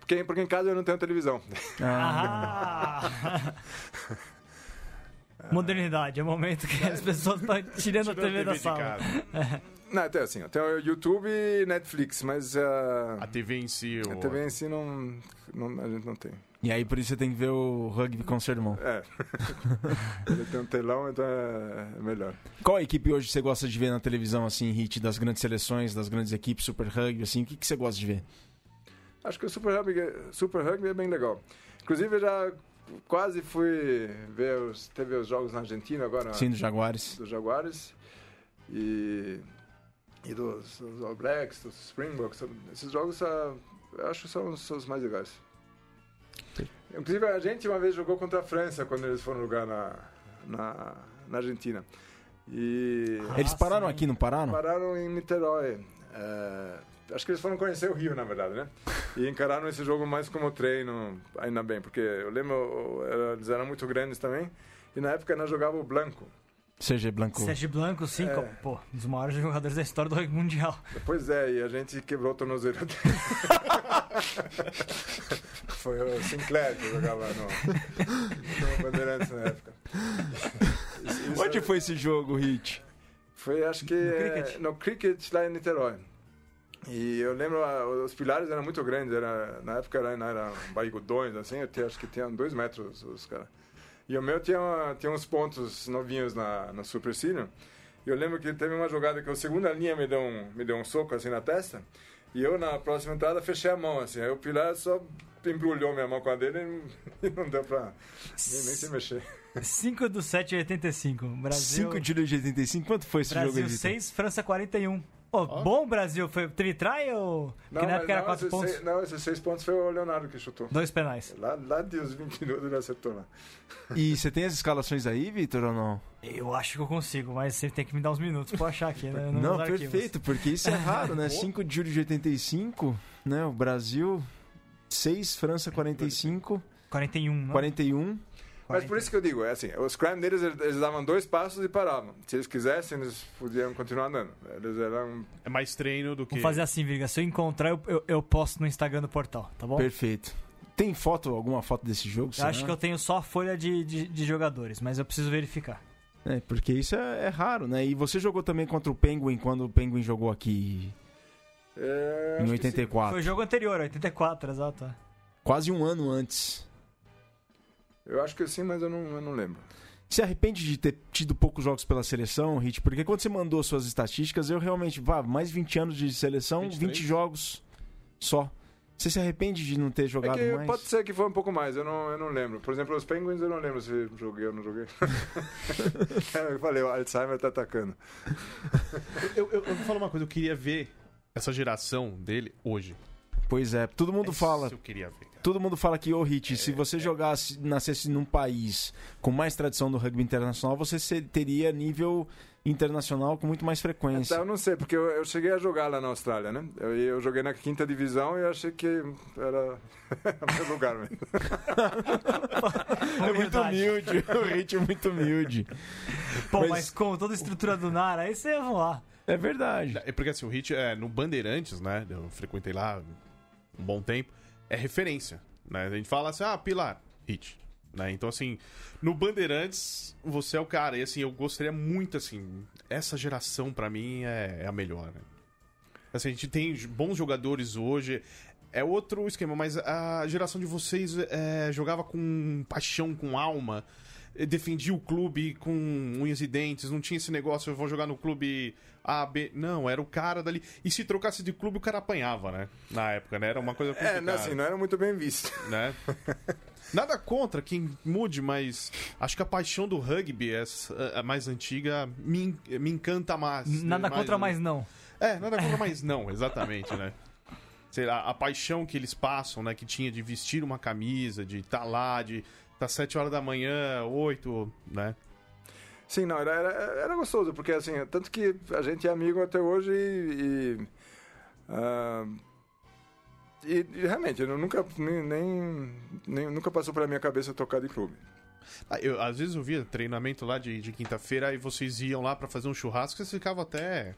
Porque, porque em casa eu não tenho televisão. Ah! Modernidade, é o momento que as pessoas estão tirando a Tirando TV da sala. Não, tem assim, eu tenho YouTube e Netflix, mas ah, A TV em si. a o- TV em si não, não- a gente não tem. E aí por isso você tem que ver o rugby com seu irmão. É. Ele tem um telão, então é é melhor. Qual equipe hoje você gosta de ver na televisão, assim, Hit, das grandes seleções, das grandes equipes, Super Rugby, assim? O que, que você gosta de ver? Acho que o Super Rugby, Super Rugby é bem legal. Inclusive, eu já quase fui ver os, teve os jogos na Argentina agora, Sim, dos Jaguares. dos Jaguares e, e dos, dos All Blacks, dos Springboks. Esses jogos, ah, eu acho que são, os- são os mais legais. Inclusive, a gente uma vez jogou contra a França quando eles foram jogar na, na, na Argentina. E Eles pararam sim. aqui, não pararam? pararam em Niterói. É, acho que eles foram conhecer o Rio, na verdade, né? E encararam esse jogo mais como treino, ainda bem, porque eu lembro, eles eram muito grandes também. E na época nós jogávamos o Blanco. CG Blanco. Sérgio Blanco, sim, É. co- pô, um dos maiores jogadores da história do rugby mundial. Pois é, e a gente quebrou o tornozelo dele. Foi o Sinclair que jogava no, no Bandeirantes na época. Isso- isso Onde foi esse jogo, Hit? Foi, acho que No é, cricket? no cricket lá em Niterói. E eu lembro, ah, os pilares eram muito grandes, era, na época era, eram barrigudões, assim, eu tinha, acho que tinham dois metros os caras. E o meu tinha, uma- tinha uns pontos novinhos na, na supercílio. E eu lembro que teve uma jogada que a segunda linha me deu um, me deu um soco assim na testa. E eu, na próxima entrada, fechei a mão, assim. Aí o pilar só embrulhou minha mão com a dele e não deu pra nem, nem se mexer. 5 do 7 de 85. Brasil, 5 de 85. Quanto foi esse jogo aí, Brasil Vitor? 6, França 41. Ô, bom Brasil. Foi, try ou... Porque na época era 4 esses pontos. seis, não, esses seis pontos foi o Leonardo que chutou. Dois penais. Lá, lá de uns 20 minutos ele acertou lá. E você tem as escalações aí, Vitor, ou não? Eu acho que eu consigo, mas você tem que me dar uns minutos pra achar aqui, né? Não, arquivos. perfeito, porque isso é raro, né? 5 de julho de 85, né? O Brasil, 6, França 45, 41, não? 41. Mas por isso que eu digo, é assim, os crime deles, eles davam dois passos e paravam. Se eles quisessem, eles podiam continuar andando. Eles eram... É mais treino do que. Vamos fazer assim, Virga. Se eu encontrar, eu, eu, eu posto no Instagram do portal, tá bom? Perfeito. Tem foto, alguma foto desse jogo? Eu acho que eu tenho só a folha de, de, de jogadores, mas eu preciso verificar. É, porque isso é, é raro, né? E você jogou também contra o Penguin quando o Penguin jogou aqui É, em acho que sim. 84. Foi o jogo anterior, 84, exato. é. Quase um ano antes. Eu acho que sim, mas eu não, eu não lembro. Se arrepende de ter tido poucos jogos pela seleção, Hit? Porque quando você mandou suas estatísticas, eu realmente, vá, mais 20 anos de seleção, 23? 20 jogos só. Você se arrepende de não ter É jogado que mais? pode ser que foi um pouco mais, eu não, eu não lembro. Por exemplo, os Penguins eu não lembro se joguei ou não joguei. eu falei, o Alzheimer tá atacando. Eu, eu, eu vou falar uma coisa, eu queria ver essa geração dele hoje. Pois é, todo mundo Essa fala, Eu queria ver. Todo mundo fala que, ô Hit, se você jogasse, nascesse num país com mais tradição do rugby internacional, você se- teria nível internacional com muito mais frequência. Então, eu não sei, porque eu, eu cheguei a jogar lá na Austrália, né? Eu, eu joguei na quinta divisão e eu achei que era o meu lugar mesmo. é muito humilde, o Hit é muito humilde. Pô, Mas- mas, com toda a estrutura do Nara, aí você ia voar. É verdade. É porque assim, o Hit é no Bandeirantes, né? Eu frequentei lá um bom tempo. É referência, né? A gente fala assim, ah, Pilar, Hit. Né? Então, assim, no Bandeirantes, você é o cara. E assim, eu gostaria muito, assim, essa geração pra mim é, é a melhor. Né? Assim, a gente tem bons jogadores hoje. É outro esquema, mas a geração de vocês é, jogava com paixão, com alma, defendia o clube com unhas e dentes, não tinha esse negócio, eu vou jogar no clube A, B. Não, era o cara dali. E se trocasse de clube, o cara apanhava, né? Na época, né? Era uma coisa É, complicada, não, assim, não era muito bem visto. né? Nada contra quem mude, mas acho que a paixão do rugby, a mais antiga, me, me encanta mais. Nada mais, contra, mas não. é, nada contra, mas não, exatamente, né? Sei lá, a paixão que eles passam, né? Que tinha de vestir uma camisa, de estar lá, de tá sete horas da manhã, oito, né? Sim, não, era, era, era gostoso, porque assim, tanto que a gente é amigo até hoje e. e, ah, e- e realmente, eu nunca, nem, nem, nem- nunca passou pela minha cabeça tocar de clube. Ah, Eu, às vezes eu via treinamento lá de, de quinta-feira, aí vocês iam lá pra fazer um churrasco, vocês ficavam até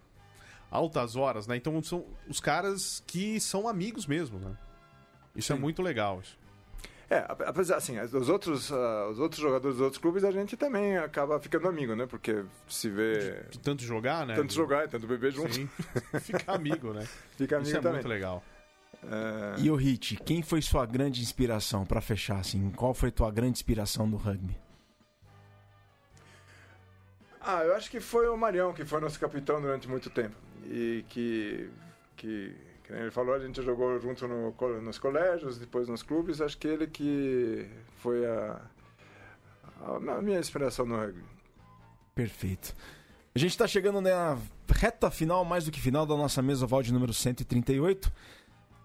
altas horas, né? Então são os caras que são amigos mesmo, né? Isso é Sim. muito legal. Isso. É, ap- apesar assim, os outros, ah, os outros jogadores dos outros clubes a gente também acaba ficando amigo, né? Porque se vê De tanto jogar, né? tanto De- jogar e tanto beber junto, Sim. Ficar amigo, né? fica amigo Isso é também. muito legal. É, E o Hit, quem foi sua grande inspiração pra fechar assim? Qual foi tua grande inspiração do rugby? Ah, eu acho que foi o Marião que foi nosso capitão durante muito tempo. E que, que, que nem ele falou, a gente jogou junto no, nos colégios, depois nos clubes. Acho que ele que foi a, a, a minha inspiração no rugby. Perfeito. A gente tá chegando na reta final, mais do que final, da nossa mesa oval de número 138.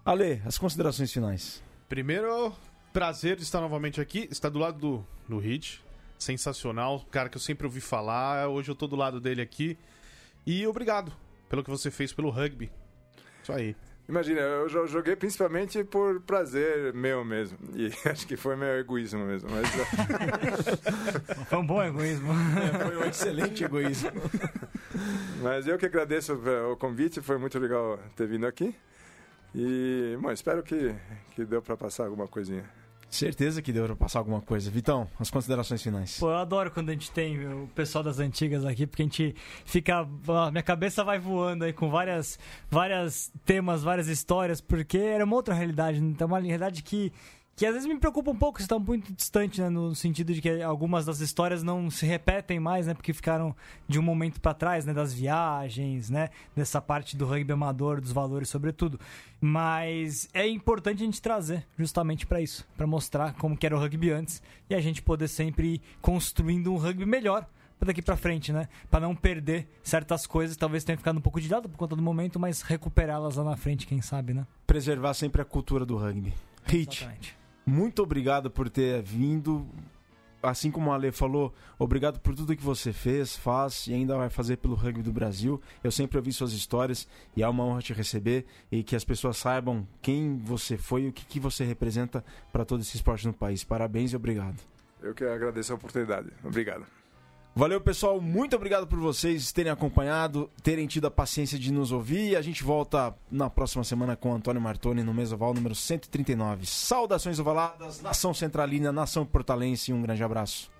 Ale, as considerações finais. Primeiro, prazer de estar novamente aqui. Está do lado do, do Hit. Sensacional. Cara que eu sempre ouvi falar. Hoje eu tô do lado dele aqui. E obrigado pelo que você fez pelo rugby. Isso aí. Imagina, eu jo- joguei principalmente por prazer meu mesmo. E acho que foi meu egoísmo mesmo. Mas, Foi um bom egoísmo. Foi um excelente egoísmo. mas eu que agradeço o convite, foi muito legal ter vindo aqui. E, bom, espero que, que deu para passar alguma coisinha. Certeza que deu pra passar alguma coisa. Vitão, as considerações finais. Pô, eu adoro quando a gente tem o pessoal das antigas aqui, porque a gente fica. minha cabeça vai voando aí com várias, várias temas, várias histórias, porque era uma outra realidade. Então, uma realidade que que às vezes me preocupa um pouco, está muito distante, né, no sentido de que algumas das histórias não se repetem mais, né, porque ficaram de um momento para trás, né, das viagens, né, dessa parte do rugby amador, dos valores sobretudo. Mas é importante a gente trazer justamente para isso, para mostrar como que era o rugby antes e a gente poder sempre ir construindo um rugby melhor daqui para frente, né? Para não perder certas coisas, talvez tenha ficado um pouco de lado por conta do momento, mas recuperá-las lá na frente, quem sabe, né? Preservar sempre a cultura do rugby. Hit. Exatamente. Muito obrigado por ter vindo. Assim como a Ale falou, obrigado por tudo que você fez, faz e ainda vai fazer pelo rugby do Brasil. Eu sempre ouvi suas histórias e é uma honra te receber e que as pessoas saibam quem você foi e o que, que você representa para todo esse esporte no país. Parabéns e obrigado. Eu que agradeço a oportunidade. Obrigado. Valeu, pessoal. Muito obrigado por vocês terem acompanhado, terem tido a paciência de nos ouvir. A gente volta na próxima semana com Antônio Martoni no Mesoval número 139. Saudações ovaladas, nação centralina, nação portalense. Um grande abraço.